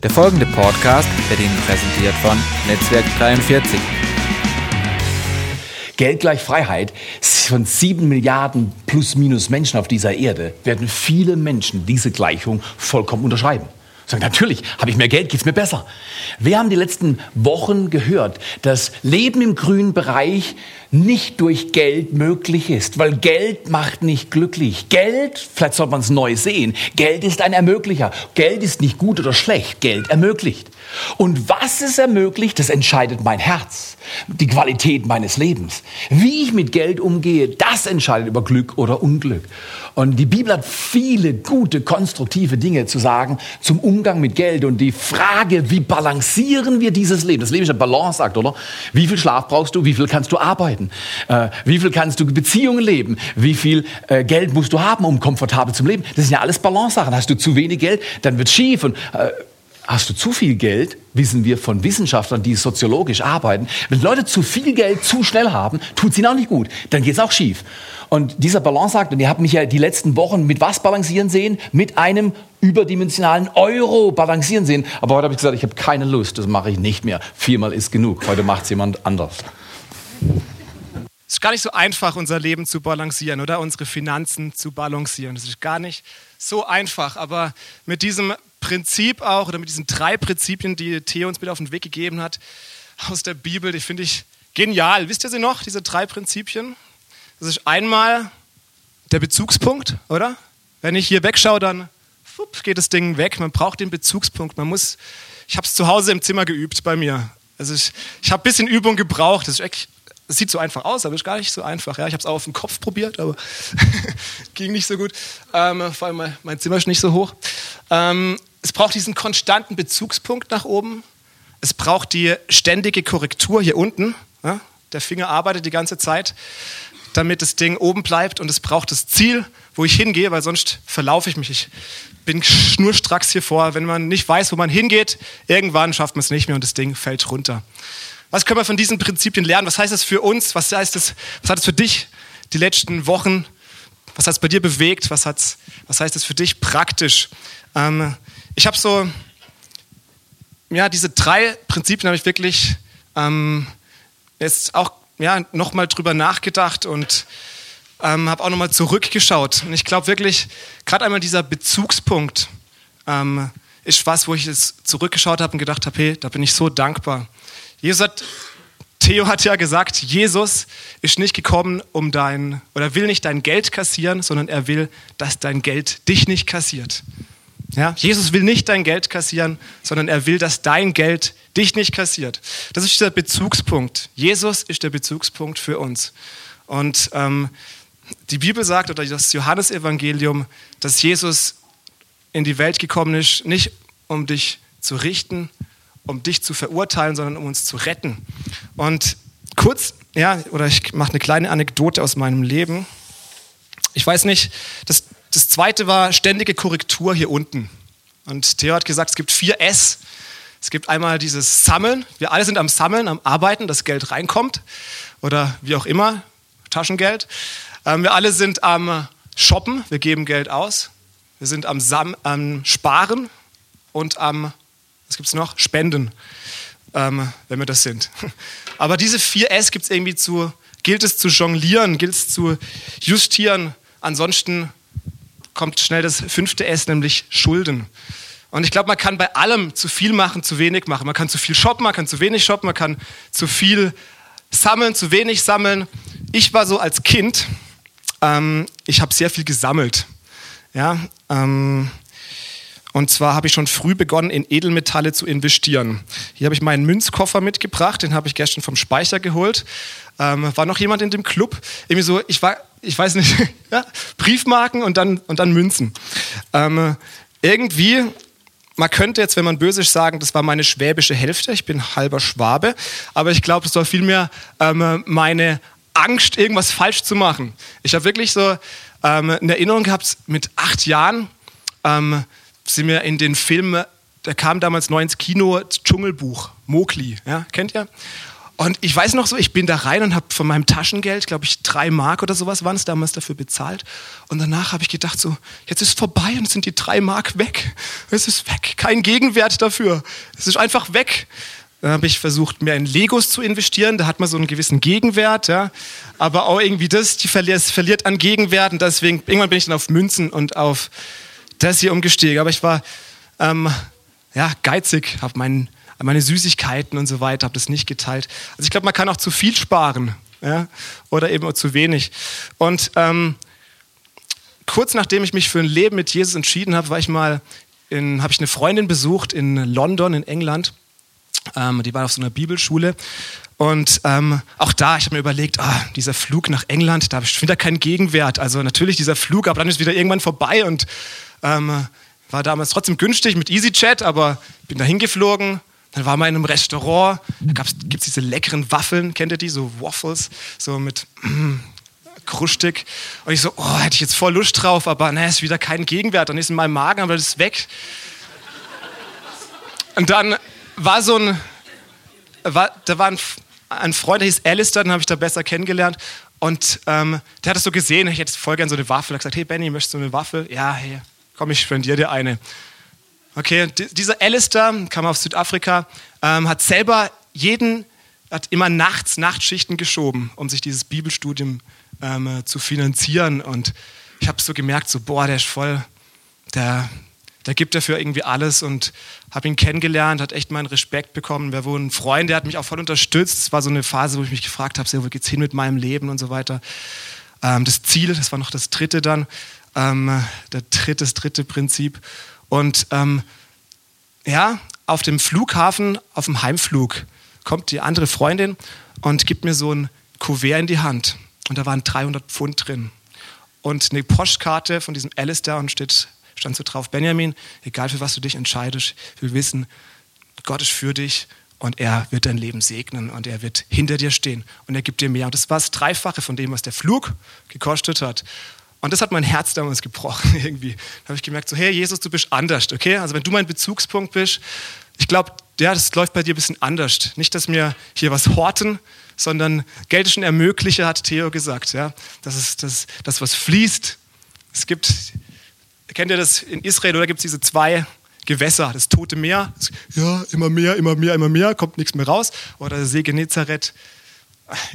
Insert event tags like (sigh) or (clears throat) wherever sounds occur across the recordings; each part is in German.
Der folgende Podcast wird Ihnen präsentiert von Netzwerk 43. Geld gleich Freiheit. Von sieben Milliarden plus minus Menschen auf dieser Erde werden viele Menschen diese Gleichung vollkommen unterschreiben. Sagen, natürlich, habe ich mehr Geld, geht's mir besser. Wir haben die letzten Wochen gehört, dass Leben im grünen Bereich nicht durch Geld möglich ist, weil Geld macht nicht glücklich. Geld, vielleicht sollte man es neu sehen, Geld ist ein Ermöglicher. Geld ist nicht gut oder schlecht, Geld ermöglicht. Und was es ermöglicht, das entscheidet mein Herz, die Qualität meines Lebens. Wie ich mit Geld umgehe, das entscheidet über Glück oder Unglück. Und die Bibel hat viele gute, konstruktive Dinge zu sagen zum Umgang mit Geld und die Frage, wie balancieren wir dieses Leben? Das Leben ist ein Balanceakt, oder? Wie viel Schlaf brauchst du? Wie viel kannst du arbeiten? Äh, wie viel kannst du Beziehungen leben? Wie viel äh, Geld musst du haben, um komfortabel zu leben? Das sind ja alles Balance-Sachen. Hast du zu wenig Geld, dann wird schief. Und äh, hast du zu viel Geld, wissen wir von Wissenschaftlern, die soziologisch arbeiten, wenn Leute zu viel Geld zu schnell haben, tut es ihnen auch nicht gut. Dann geht es auch schief. Und dieser Balanceakt, und ihr habt mich ja die letzten Wochen mit was balancieren sehen? Mit einem überdimensionalen Euro balancieren sehen. Aber heute habe ich gesagt, ich habe keine Lust, das mache ich nicht mehr. Viermal ist genug. Heute macht es jemand anders. Es ist gar nicht so einfach, unser Leben zu balancieren oder unsere Finanzen zu balancieren. Das ist gar nicht so einfach. Aber mit diesem Prinzip auch oder mit diesen drei Prinzipien, die Theo uns mit auf den Weg gegeben hat aus der Bibel, die finde ich genial. Wisst ihr sie noch, diese drei Prinzipien? Das ist einmal der Bezugspunkt, oder? Wenn ich hier wegschaue, dann fupp, geht das Ding weg. Man braucht den Bezugspunkt. Man muss, ich habe es zu Hause im Zimmer geübt bei mir. Also ich, ich habe ein bisschen Übung gebraucht. Das echt es sieht so einfach aus, aber ist gar nicht so einfach. Ja, ich habe es auch auf dem Kopf probiert, aber (laughs) ging nicht so gut. Ähm, vor allem mein Zimmer ist nicht so hoch. Ähm, es braucht diesen konstanten Bezugspunkt nach oben. Es braucht die ständige Korrektur hier unten. Ja? Der Finger arbeitet die ganze Zeit, damit das Ding oben bleibt. Und es braucht das Ziel, wo ich hingehe, weil sonst verlaufe ich mich. Ich bin schnurstracks hier vor. Wenn man nicht weiß, wo man hingeht, irgendwann schafft man es nicht mehr und das Ding fällt runter. Was können wir von diesen Prinzipien lernen? Was heißt das für uns? Was heißt das, was hat es für dich die letzten Wochen? Was hat es bei dir bewegt? Was, hat's, was heißt das für dich praktisch? Ähm, ich habe so, ja, diese drei Prinzipien habe ich wirklich ähm, jetzt auch ja, nochmal drüber nachgedacht und ähm, habe auch nochmal zurückgeschaut. Und ich glaube wirklich, gerade einmal dieser Bezugspunkt ähm, ist was, wo ich jetzt zurückgeschaut habe und gedacht habe, hey, da bin ich so dankbar. Jesus hat, Theo hat ja gesagt, Jesus ist nicht gekommen, um dein, oder will nicht dein Geld kassieren, sondern er will, dass dein Geld dich nicht kassiert. Ja, Jesus will nicht dein Geld kassieren, sondern er will, dass dein Geld dich nicht kassiert. Das ist der Bezugspunkt. Jesus ist der Bezugspunkt für uns. Und ähm, die Bibel sagt, oder das Johannesevangelium, dass Jesus in die Welt gekommen ist, nicht um dich zu richten, um dich zu verurteilen, sondern um uns zu retten. Und kurz, ja, oder ich mache eine kleine Anekdote aus meinem Leben. Ich weiß nicht, das, das zweite war ständige Korrektur hier unten. Und Theo hat gesagt, es gibt vier S. Es gibt einmal dieses Sammeln. Wir alle sind am Sammeln, am Arbeiten, dass Geld reinkommt. Oder wie auch immer, Taschengeld. Ähm, wir alle sind am Shoppen, wir geben Geld aus. Wir sind am, Sam am Sparen und am gibt es noch? Spenden, ähm, wenn wir das sind. (laughs) Aber diese vier S gibt es irgendwie zu, gilt es zu jonglieren, gilt es zu justieren. Ansonsten kommt schnell das fünfte S, nämlich Schulden. Und ich glaube, man kann bei allem zu viel machen, zu wenig machen. Man kann zu viel shoppen, man kann zu wenig shoppen, man kann zu viel sammeln, zu wenig sammeln. Ich war so als Kind, ähm, ich habe sehr viel gesammelt. Ja, ähm, und zwar habe ich schon früh begonnen, in Edelmetalle zu investieren. Hier habe ich meinen Münzkoffer mitgebracht, den habe ich gestern vom Speicher geholt. Ähm, war noch jemand in dem Club? Irgendwie so, ich war, ich weiß nicht, (laughs) ja, Briefmarken und dann, und dann Münzen. Ähm, irgendwie, man könnte jetzt, wenn man böse ist, sagen, das war meine schwäbische Hälfte. Ich bin halber Schwabe. Aber ich glaube, es war vielmehr ähm, meine Angst, irgendwas falsch zu machen. Ich habe wirklich so ähm, eine Erinnerung gehabt, mit acht Jahren ähm, sind wir in den Film, der kam damals neu ins Kino, Dschungelbuch, Mowgli, ja, kennt ihr? Und ich weiß noch so, ich bin da rein und habe von meinem Taschengeld, glaube ich, drei Mark oder sowas waren es damals dafür bezahlt. Und danach habe ich gedacht so, jetzt ist vorbei und sind die drei Mark weg. Es ist weg, keinen Gegenwert dafür. Es ist einfach weg. Dann habe ich versucht, mehr in Legos zu investieren. Da hat man so einen gewissen Gegenwert. Ja. Aber auch irgendwie das, die verliert, verliert an. Und deswegen, irgendwann bin ich dann auf Münzen und auf das hier umgestiegen. Aber ich war ähm, ja, geizig, habe mein, meine Süßigkeiten und so weiter, habe das nicht geteilt. Also ich glaube, man kann auch zu viel sparen. Ja, oder eben auch zu wenig. Und ähm, kurz nachdem ich mich für ein Leben mit Jesus entschieden habe, war ich mal habe ich eine Freundin besucht in London, in England. Ähm, die war auf so einer Bibelschule. Und ähm, auch da, ich habe mir überlegt, ah, dieser Flug nach England, da habe ich wieder keinen Gegenwert. Also natürlich dieser Flug, aber dann ist wieder irgendwann vorbei und ähm, war damals trotzdem günstig mit EasyJet, aber bin da hingeflogen. Dann war man in einem Restaurant, da gibt es diese leckeren Waffeln, kennt ihr die? So Waffles, so mit (clears throat) mm, krustig. Und ich so, oh, hätte ich jetzt voll Lust drauf, aber ne, ist wieder kein Gegenwert. Dann ist in meinem Magen, aber das ist weg. Und dann war so ein, war, da war ein, ein Freund, der hieß Alistair, den habe ich da besser kennengelernt. Und ähm, der hat es so gesehen, ich hätte voll gerne so eine Waffel. Er hat gesagt, hey Benny, möchtest du eine Waffel? Ja, hey, komm, ich spendiere dir eine. Okay, dieser Alistair, kam aus Südafrika, ähm, hat selber jeden, hat immer nachts Nachtschichten geschoben, um sich dieses Bibelstudium ähm, zu finanzieren. Und ich habe so gemerkt, so, boah, der ist voll, der, der gibt dafür irgendwie alles und habe ihn kennengelernt, hat echt meinen Respekt bekommen. Wir wurden ein Freund, der hat mich auch voll unterstützt. Es war so eine Phase, wo ich mich gefragt habe, so, wo geht's hin mit meinem Leben und so weiter. Ähm, das Ziel, das war noch das dritte dann, ähm, der dritte, das dritte Prinzip. Und ähm, ja, auf dem Flughafen, auf dem Heimflug, kommt die andere Freundin und gibt mir so ein Kuvert in die Hand. Und da waren 300 Pfund drin. Und eine Postkarte von diesem Alistair und steht, stand so drauf, Benjamin, egal für was du dich entscheidest, wir wissen, Gott ist für dich und er wird dein Leben segnen und er wird hinter dir stehen und er gibt dir mehr. Und das war das Dreifache von dem, was der Flug gekostet hat. Und das hat mein Herz damals gebrochen (laughs) irgendwie. Da habe ich gemerkt, so, hey Jesus, du bist anders, okay? Also wenn du mein Bezugspunkt bist, ich glaube, ja, das läuft bei dir ein bisschen anders. Nicht, dass wir hier was horten, sondern Geld ist ein Ermöglicher, hat Theo gesagt. Ja? Das ist das, das, was fließt. Es gibt, kennt ihr das in Israel, oder gibt es diese zwei Gewässer, das Tote Meer, ja, immer mehr, immer mehr, immer mehr, kommt nichts mehr raus. Oder der See Genezareth,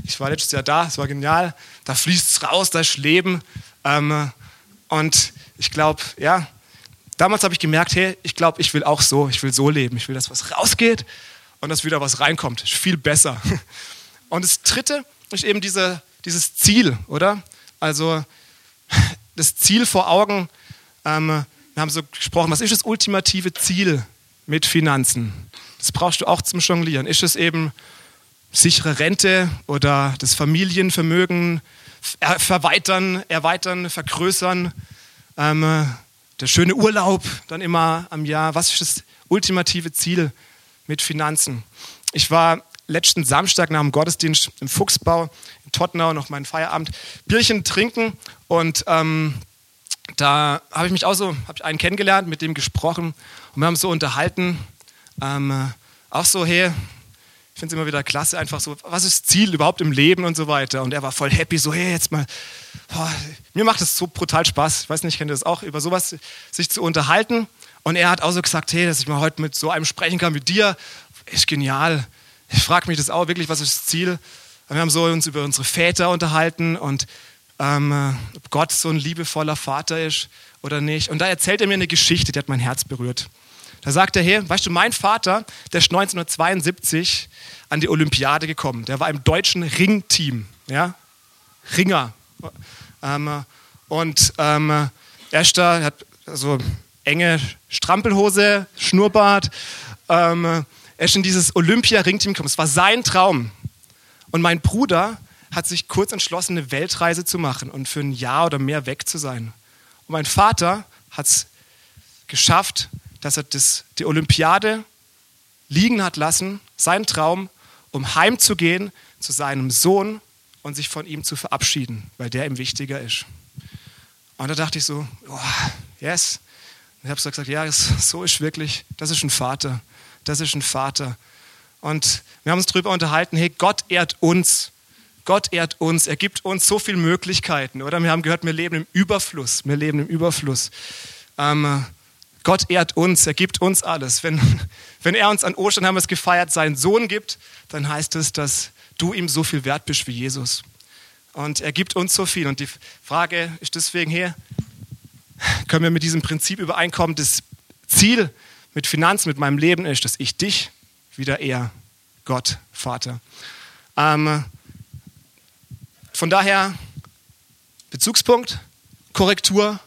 ich war letztes Jahr da, es war genial, da fließt es raus, da ist Leben. Ähm, und ich glaube, ja, damals habe ich gemerkt, hey, ich glaube, ich will auch so, ich will so leben. Ich will, dass was rausgeht und dass wieder was reinkommt. Viel besser. (laughs) Und das Dritte ist eben diese, dieses Ziel, oder? Also das Ziel vor Augen. Ähm, wir haben so gesprochen, was ist das ultimative Ziel mit Finanzen? Das brauchst du auch zum Jonglieren. Ist es eben sichere Rente oder das Familienvermögen verweitern, erweitern, vergrößern? Ähm, der schöne Urlaub dann immer am Jahr. Was ist das ultimative Ziel mit Finanzen? Ich war letzten Samstag nach dem Gottesdienst im Fuchsbau in Tottenau noch meinen Feierabend Bierchen trinken und ähm, da habe ich mich auch so, habe ich einen kennengelernt, mit dem gesprochen und wir haben so unterhalten, ähm, auch so, hey, ich finde es immer wieder klasse, einfach so, was ist Ziel überhaupt im Leben und so weiter. Und er war voll happy, so, hey, jetzt mal, boah, mir macht es so brutal Spaß, ich weiß nicht, kennt ihr das auch, über sowas sich zu unterhalten. Und er hat auch so gesagt, hey, dass ich mal heute mit so einem sprechen kann wie dir, ist genial ich frage mich das auch wirklich, was ist das Ziel? Wir haben so uns über unsere Väter unterhalten und ähm, ob Gott so ein liebevoller Vater ist oder nicht. Und da erzählt er mir eine Geschichte, die hat mein Herz berührt. Da sagt er, hey, weißt du, mein Vater, der ist 1972 an die Olympiade gekommen. Der war im deutschen Ringteam, ja, Ringer. Ähm, und ähm, er ist da, er hat so enge Strampelhose, Schnurrbart. Ähm, er ist in dieses Olympia-Ringteam gekommen. Es war sein Traum. Und mein Bruder hat sich kurz entschlossen, eine Weltreise zu machen und für ein Jahr oder mehr weg zu sein. Und mein Vater hat es geschafft, dass er das, die Olympiade liegen hat lassen, seinen Traum, um heimzugehen zu seinem Sohn und sich von ihm zu verabschieden, weil der ihm wichtiger ist. Und da dachte ich so, oh, yes. Und ich habe so gesagt, ja, so ist wirklich, das ist ein Vater das ist ein Vater. Und wir haben uns darüber unterhalten, hey, Gott ehrt uns. Gott ehrt uns. Er gibt uns so viele Möglichkeiten, oder? Wir haben gehört, wir leben im Überfluss. Wir leben im Überfluss. Ähm, Gott ehrt uns, er gibt uns alles. Wenn, wenn er uns an Ostern haben wir es gefeiert, seinen Sohn gibt, dann heißt es, dass du ihm so viel wert bist wie Jesus. Und er gibt uns so viel. Und die Frage ist deswegen hier, können wir mit diesem Prinzip übereinkommen, das Ziel mit Finanzen, mit meinem Leben ist, dass ich dich wieder eher Gott, Vater. Ähm, von daher, Bezugspunkt, Korrektur,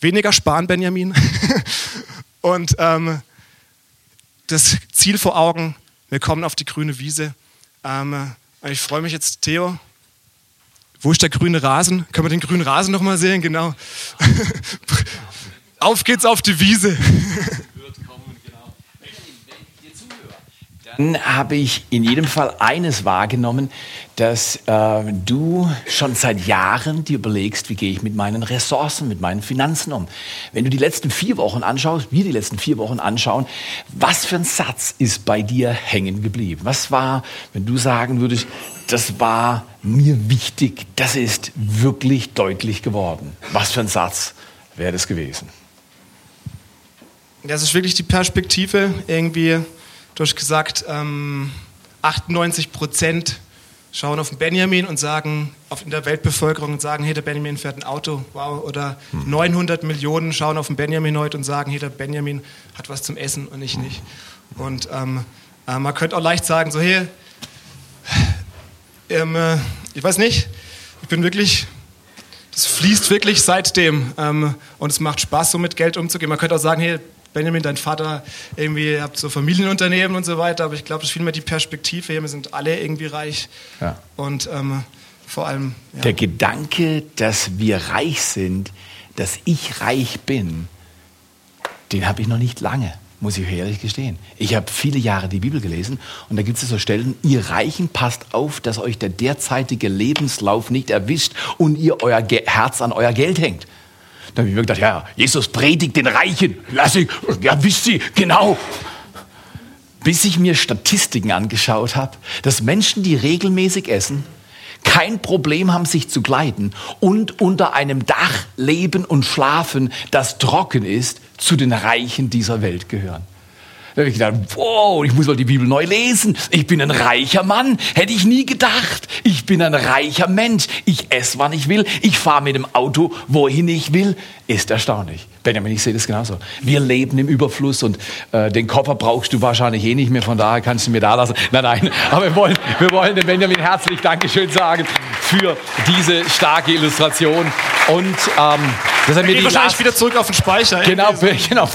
weniger sparen, Benjamin. (laughs) Und ähm, das Ziel vor Augen, wir kommen auf die grüne Wiese. Ähm, ich freue mich jetzt, Theo. Wo ist der grüne Rasen? Können wir den grünen Rasen nochmal sehen? Genau. (laughs) auf geht's auf die Wiese. (laughs) Dann habe ich in jedem Fall eines wahrgenommen, dass äh, du schon seit Jahren dir überlegst, wie gehe ich mit meinen Ressourcen, mit meinen Finanzen um. Wenn du die letzten vier Wochen anschaust, wir die letzten vier Wochen anschauen, was für ein Satz ist bei dir hängen geblieben? Was war, wenn du sagen würdest, das war mir wichtig, das ist wirklich deutlich geworden? Was für ein Satz wäre das gewesen? Das ist wirklich die Perspektive irgendwie Du hast gesagt, ähm, 98 Prozent schauen auf den Benjamin und sagen, auf in der Weltbevölkerung und sagen, hey, der Benjamin fährt ein Auto, wow. Oder hm. 900 Millionen schauen auf den Benjamin heute und sagen, hey, der Benjamin hat was zum Essen und ich nicht. Und ähm, äh, man könnte auch leicht sagen, so, hey, ähm, äh, ich weiß nicht, ich bin wirklich, das fließt wirklich seitdem ähm, und es macht Spaß, so mit Geld umzugehen. Man könnte auch sagen, hey, Benjamin, dein Vater, irgendwie habt so Familienunternehmen und so weiter, aber ich glaube, das ist vielmehr die Perspektive. Wir sind alle irgendwie reich. Ja. Und ähm, vor allem. Ja. Der Gedanke, dass wir reich sind, dass ich reich bin, den habe ich noch nicht lange, muss ich ehrlich gestehen. Ich habe viele Jahre die Bibel gelesen und da gibt es so Stellen, ihr Reichen passt auf, dass euch der derzeitige Lebenslauf nicht erwischt und ihr euer Ge Herz an euer Geld hängt. Da habe ich mir gedacht, ja, Jesus predigt den Reichen. Lass ich, ja, wisst ihr, genau. Bis ich mir Statistiken angeschaut habe, dass Menschen, die regelmäßig essen, kein Problem haben, sich zu kleiden und unter einem Dach leben und schlafen, das trocken ist, zu den Reichen dieser Welt gehören. Da habe ich gedacht, wow, ich muss mal die Bibel neu lesen. Ich bin ein reicher Mann. Hätte ich nie gedacht. Ich bin ein reicher Mensch. Ich esse, wann ich will. Ich fahre mit dem Auto, wohin ich will. Ist erstaunlich. Benjamin, ich sehe das genauso. Wir leben im Überfluss und äh, den Koffer brauchst du wahrscheinlich eh nicht mehr, von daher kannst du mir da lassen. Nein, nein, aber wir wollen, wir wollen dem Benjamin herzlich Dankeschön sagen für diese starke Illustration. Und ähm, dass er mir die wahrscheinlich Last, wieder zurück auf den Speicher. Genau, (laughs) genau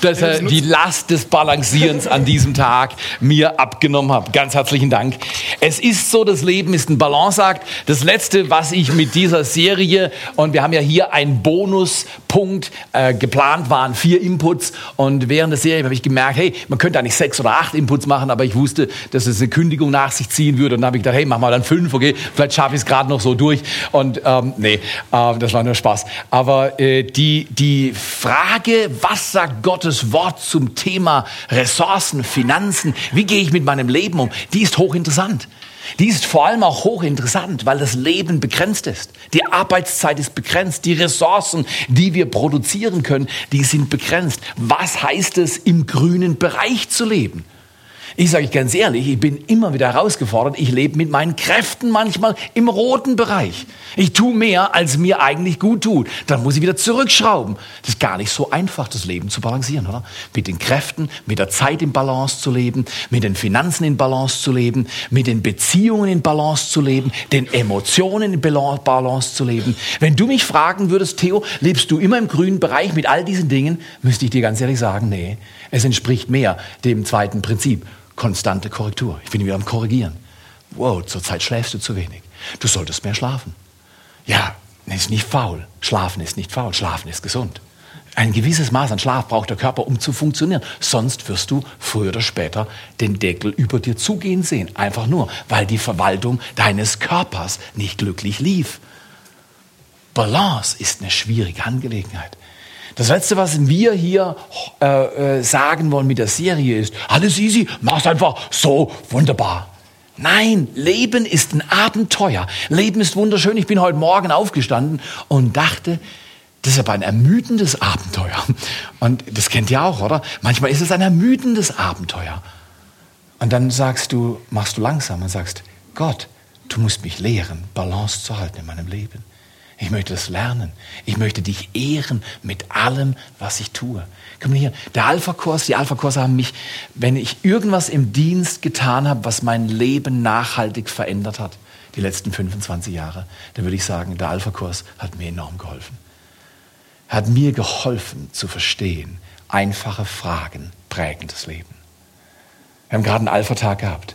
dass er die Last des Balancierens an diesem Tag mir abgenommen hat. Ganz herzlichen Dank. Es ist so, das Leben ist ein Balanceakt. Das Letzte, was ich mit dieser Serie, und wir haben ja hier einen Bonuspunkt, äh, geplant waren vier Inputs. Und während der Serie habe ich gemerkt, hey, man könnte eigentlich sechs oder acht Inputs machen, aber ich wusste, dass es eine Kündigung nach sich ziehen würde. Und dann habe ich gedacht, hey, mach mal dann fünf, okay, vielleicht schaffe ich es gerade noch so durch. Und ähm, nee, äh, das war nur Spaß. Aber äh, die, die Frage, was sagt Gottes Wort zum Thema Ressourcen, Finanzen, wie gehe ich mit meinem Leben um, die ist hochinteressant. Die ist vor allem auch hochinteressant, weil das Leben begrenzt ist. Die Arbeitszeit ist begrenzt. Die Ressourcen, die wir produzieren können, die sind begrenzt. Was heißt es, im grünen Bereich zu leben? Ich sage euch ganz ehrlich, ich bin immer wieder herausgefordert. Ich lebe mit meinen Kräften manchmal im roten Bereich. Ich tue mehr, als mir eigentlich gut tut. Dann muss ich wieder zurückschrauben. Das ist gar nicht so einfach, das Leben zu balancieren, oder? Mit den Kräften, mit der Zeit in Balance zu leben, mit den Finanzen in Balance zu leben, mit den Beziehungen in Balance zu leben, den Emotionen in Balance zu leben. Wenn du mich fragen würdest, Theo, lebst du immer im grünen Bereich mit all diesen Dingen, müsste ich dir ganz ehrlich sagen, nee, es entspricht mehr dem zweiten Prinzip konstante Korrektur. Ich bin wieder am Korrigieren. Wow, zurzeit schläfst du zu wenig. Du solltest mehr schlafen. Ja, ist nicht faul. Schlafen ist nicht faul. Schlafen ist gesund. Ein gewisses Maß an Schlaf braucht der Körper, um zu funktionieren. Sonst wirst du früher oder später den Deckel über dir zugehen sehen. Einfach nur, weil die Verwaltung deines Körpers nicht glücklich lief. Balance ist eine schwierige Angelegenheit. Das Letzte, was wir hier äh, äh, sagen wollen mit der Serie ist, alles easy, mach's einfach so wunderbar. Nein, Leben ist ein Abenteuer. Leben ist wunderschön. Ich bin heute Morgen aufgestanden und dachte, Das ist aber ein ermüdendes Abenteuer. Und das kennt ihr auch, oder? Manchmal ist es ein ermüdendes Abenteuer. Und dann sagst du, machst du langsam und sagst, Gott, du musst mich lehren, Balance zu halten in meinem Leben. Ich möchte das lernen. Ich möchte dich ehren mit allem, was ich tue. Komm hier, der Alpha-Kurs, die Alpha-Kurse haben mich, wenn ich irgendwas im Dienst getan habe, was mein Leben nachhaltig verändert hat, die letzten 25 Jahre, dann würde ich sagen, der Alpha-Kurs hat mir enorm geholfen. Hat mir geholfen zu verstehen, einfache Fragen prägen das Leben. Wir haben gerade einen Alpha-Tag gehabt.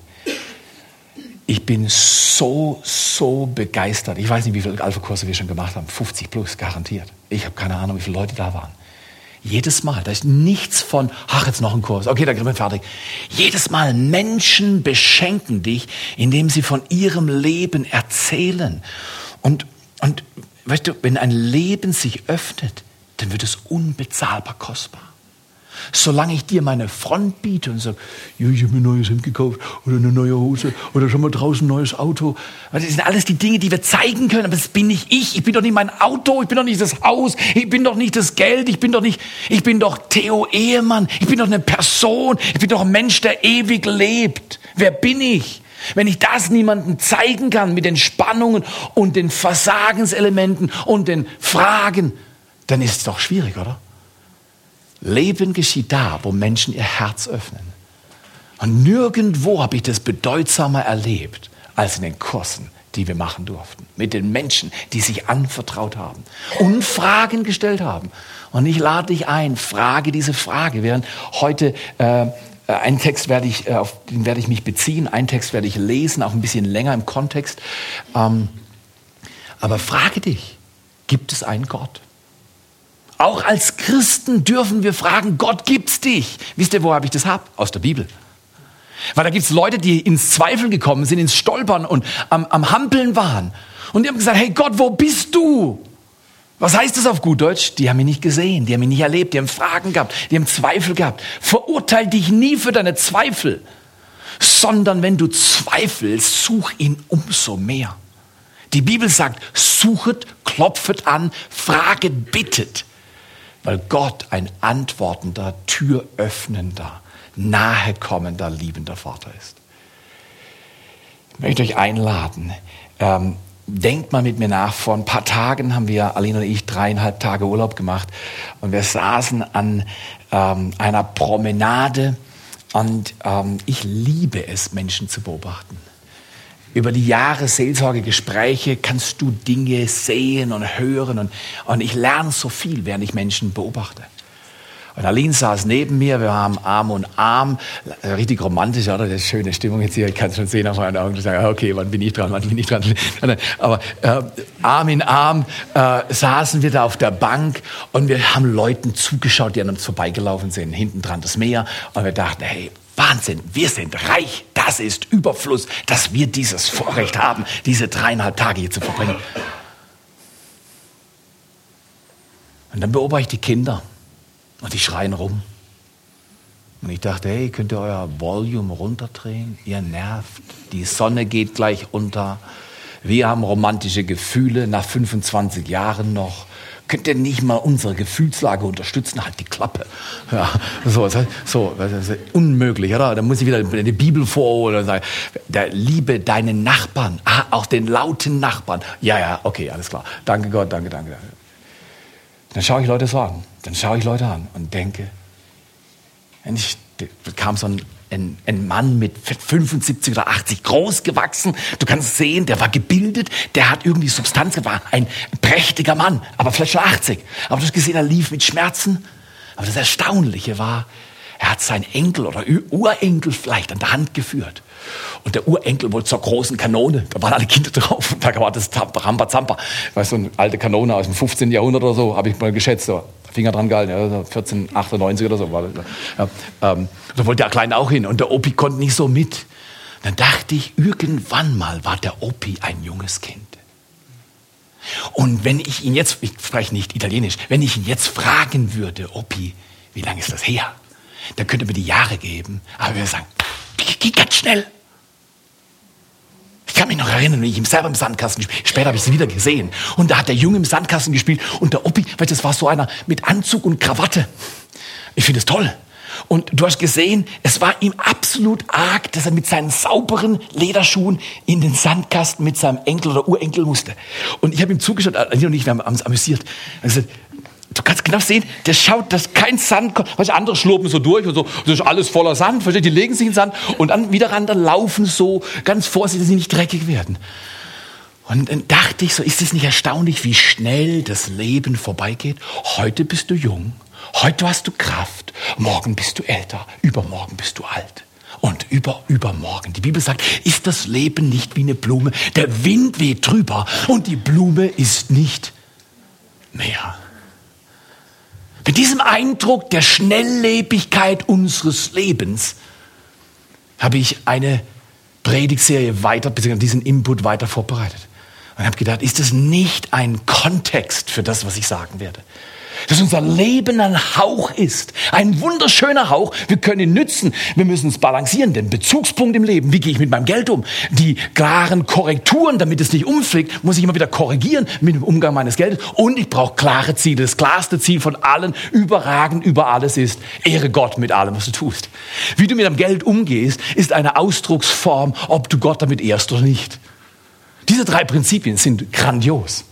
Ich bin so, so begeistert. Ich weiß nicht, wie viele Alpha-Kurse wir schon gemacht haben. 50 plus, garantiert. Ich habe keine Ahnung, wie viele Leute da waren. Jedes Mal, da ist nichts von, ach, jetzt noch ein Kurs, okay, dann sind wir fertig. Jedes Mal Menschen beschenken dich, indem sie von ihrem Leben erzählen. Und, und weißt du, wenn ein Leben sich öffnet, dann wird es unbezahlbar kostbar. Solange ich dir meine Front biete und sage, ja, ich habe mir ein neues Hemd gekauft oder eine neue Hose oder schon mal draußen ein neues Auto. Das sind alles die Dinge, die wir zeigen können, aber das bin nicht ich. Ich bin doch nicht mein Auto, ich bin doch nicht das Haus, ich bin doch nicht das Geld, ich bin doch nicht, ich bin doch Theo Ehemann, ich bin doch eine Person, ich bin doch ein Mensch, der ewig lebt. Wer bin ich? Wenn ich das niemandem zeigen kann mit den Spannungen und den Versagenselementen und den Fragen, dann ist es doch schwierig, oder? Leben geschieht da, wo Menschen ihr Herz öffnen. Und nirgendwo habe ich das bedeutsamer erlebt als in den Kursen, die wir machen durften. Mit den Menschen, die sich anvertraut haben und Fragen gestellt haben. Und ich lade dich ein, frage diese Frage. Während heute äh, einen Text werde ich, äh, auf den werde ich mich beziehen, einen Text werde ich lesen, auch ein bisschen länger im Kontext. Ähm, aber frage dich, gibt es einen Gott? Auch als Christen dürfen wir fragen, Gott gibt's dich. Wisst ihr, wo habe ich das hab? Aus der Bibel. Weil da gibt's Leute, die ins Zweifeln gekommen sind, ins Stolpern und am, am Hampeln waren. Und die haben gesagt, hey Gott, wo bist du? Was heißt das auf gut Deutsch? Die haben ihn nicht gesehen, die haben ihn nicht erlebt, die haben Fragen gehabt, die haben Zweifel gehabt. Verurteil dich nie für deine Zweifel, sondern wenn du zweifelst, such ihn umso mehr. Die Bibel sagt, suchet, klopfet an, fraget, bittet weil Gott ein antwortender, türöffnender, nahekommender, liebender Vater ist. Ich möchte euch einladen. Ähm, denkt mal mit mir nach. Vor ein paar Tagen haben wir, Aline und ich, dreieinhalb Tage Urlaub gemacht und wir saßen an ähm, einer Promenade und ähm, ich liebe es, Menschen zu beobachten. Über die Jahre Seelsorgegespräche kannst du Dinge sehen und hören und, und ich lerne so viel, während ich Menschen beobachte. Und Aline saß neben mir, wir haben Arm und Arm, richtig romantisch, oder? Das ist schöne Stimmung jetzt hier, ich kann es schon sehen auf meinen Augen, ich sage, okay, wann bin ich dran, wann bin ich dran. (laughs) Aber äh, Arm in Arm äh, saßen wir da auf der Bank und wir haben Leuten zugeschaut, die an uns vorbeigelaufen sind, hinten dran das Meer und wir dachten, hey, Wahnsinn, wir sind reich, das ist Überfluss, dass wir dieses Vorrecht haben, diese dreieinhalb Tage hier zu verbringen. Und dann beobachte ich die Kinder und die schreien rum. Und ich dachte, hey, könnt ihr euer Volume runterdrehen? Ihr nervt. Die Sonne geht gleich unter. Wir haben romantische Gefühle nach 25 Jahren noch könnt ihr nicht mal unsere Gefühlslage unterstützen? Halt die Klappe. Ja, so, so, unmöglich, oder? Da muss ich wieder die Bibel vorholen und sagen, der, liebe deinen Nachbarn, ah, auch den lauten Nachbarn. Ja, ja, okay, alles klar. Danke Gott, danke, danke. danke. Dann schaue ich Leute so an. Dann schaue ich Leute an und denke, ich kam so ein ein, ein Mann mit 75 oder 80 groß gewachsen. Du kannst sehen, der war gebildet, der hat irgendwie Substanz, war ein prächtiger Mann, aber vielleicht schon 80. Aber du hast gesehen, er lief mit Schmerzen. Aber das Erstaunliche war, er hat seinen Enkel oder Urenkel vielleicht an der Hand geführt. Und der Urenkel wollte zur großen Kanone. Da waren alle Kinder drauf. Und da war das Rambazampa. Weißt du, eine alte Kanone aus dem 15. Jahrhundert oder so, habe ich mal geschätzt. So. Finger dran gehalten, ja, 1498 oder so war das. Ja, ähm, da wollte der Kleine auch hin und der Opi konnte nicht so mit. Dann dachte ich, irgendwann mal war der Opi ein junges Kind. Und wenn ich ihn jetzt, ich spreche nicht Italienisch, wenn ich ihn jetzt fragen würde, Opi, wie lange ist das her? Dann könnte mir die Jahre geben, aber wir sagen, geht ganz schnell. Ich kann mich noch erinnern, wie ich im selber im Sandkasten gespielt Später habe ich sie wieder gesehen. Und da hat der Junge im Sandkasten gespielt und der Oppi, weil das war so einer mit Anzug und Krawatte. Ich finde es toll. Und du hast gesehen, es war ihm absolut arg, dass er mit seinen sauberen Lederschuhen in den Sandkasten mit seinem Enkel oder Urenkel musste. Und ich habe ihm zugeschaut, Anita und ich, wir haben uns amüsiert. Und gesagt, Du kannst genau sehen, der schaut, dass kein Sand kommt. Weißt, andere schloben so durch und so, das ist alles voller Sand. Versteht? Die legen sich in den Sand und dann wieder ran, dann laufen so ganz vorsichtig, dass sie nicht dreckig werden. Und dann dachte ich so, ist es nicht erstaunlich, wie schnell das Leben vorbeigeht? Heute bist du jung, heute hast du Kraft, morgen bist du älter, übermorgen bist du alt. Und über, übermorgen. Die Bibel sagt, ist das Leben nicht wie eine Blume? Der Wind weht drüber und die Blume ist nicht mehr. Mit diesem Eindruck der Schnelllebigkeit unseres Lebens habe ich eine Predigtserie weiter, beziehungsweise diesen Input weiter vorbereitet. Und habe gedacht, ist das nicht ein Kontext für das, was ich sagen werde? Dass unser Leben ein Hauch ist. Ein wunderschöner Hauch. Wir können ihn nützen. Wir müssen es balancieren. Den Bezugspunkt im Leben. Wie gehe ich mit meinem Geld um? Die klaren Korrekturen, damit es nicht umfliegt, muss ich immer wieder korrigieren mit dem Umgang meines Geldes. Und ich brauche klare Ziele. Das klarste Ziel von allen, überragend über alles ist, ehre Gott mit allem, was du tust. Wie du mit deinem Geld umgehst, ist eine Ausdrucksform, ob du Gott damit ehrst oder nicht. Diese drei Prinzipien sind grandios.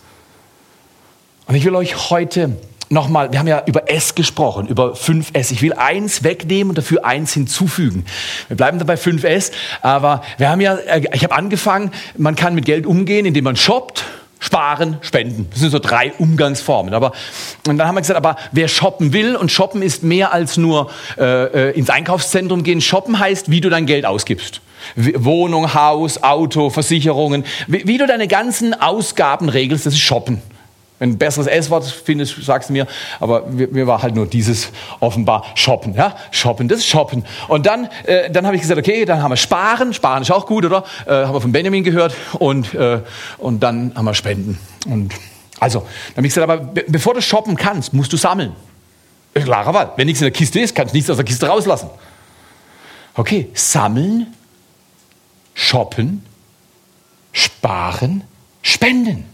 Und ich will euch heute nochmal, wir haben ja über S gesprochen, über 5S. Ich will eins wegnehmen und dafür eins hinzufügen. Wir bleiben dabei 5S, aber wir haben ja, äh, ich habe angefangen, man kann mit Geld umgehen, indem man shoppt, sparen, spenden. Das sind so drei Umgangsformen. Aber und dann haben wir gesagt, aber wer shoppen will und shoppen ist mehr als nur äh, äh ins Einkaufszentrum gehen. Shoppen heißt, wie du dein Geld ausgibst. Wohnung, Haus, Auto, Versicherungen. Wie, wie du deine ganzen Ausgaben regelst, das ist Shoppen. Wenn ein besseres S-Wort findest, sagst du mir. Aber mir, mir, war halt nur dieses offenbar Shoppen. Ja? Shoppen, das ist Shoppen. Und dann, äh, dann habe ich gesagt, okay, dann haben wir Sparen. Sparen ist auch gut, oder? Äh, haben wir von Benjamin gehört. Und, äh, und dann haben wir Spenden. Und also, dann habe ich gesagt, aber be bevor du shoppen kannst, musst du sammeln. Klarer Wahl. Wenn nichts in der Kiste ist, kannst du nichts aus der Kiste rauslassen. Okay, sammeln, shoppen, sparen, spenden.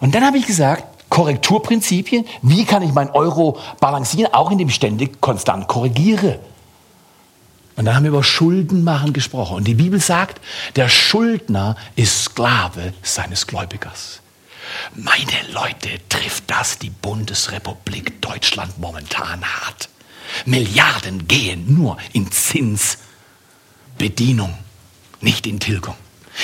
Und dann habe ich gesagt, Korrekturprinzipien. Wie kann ich mein Euro balancieren, auch indem ich ständig konstant korrigiere? Und dann haben wir über Schuldenmachen gesprochen. Und die Bibel sagt, der Schuldner ist Sklave seines Gläubigers. Meine Leute, trifft das die Bundesrepublik Deutschland momentan hart. Milliarden gehen nur in Zinsbedienung, nicht in Tilgung.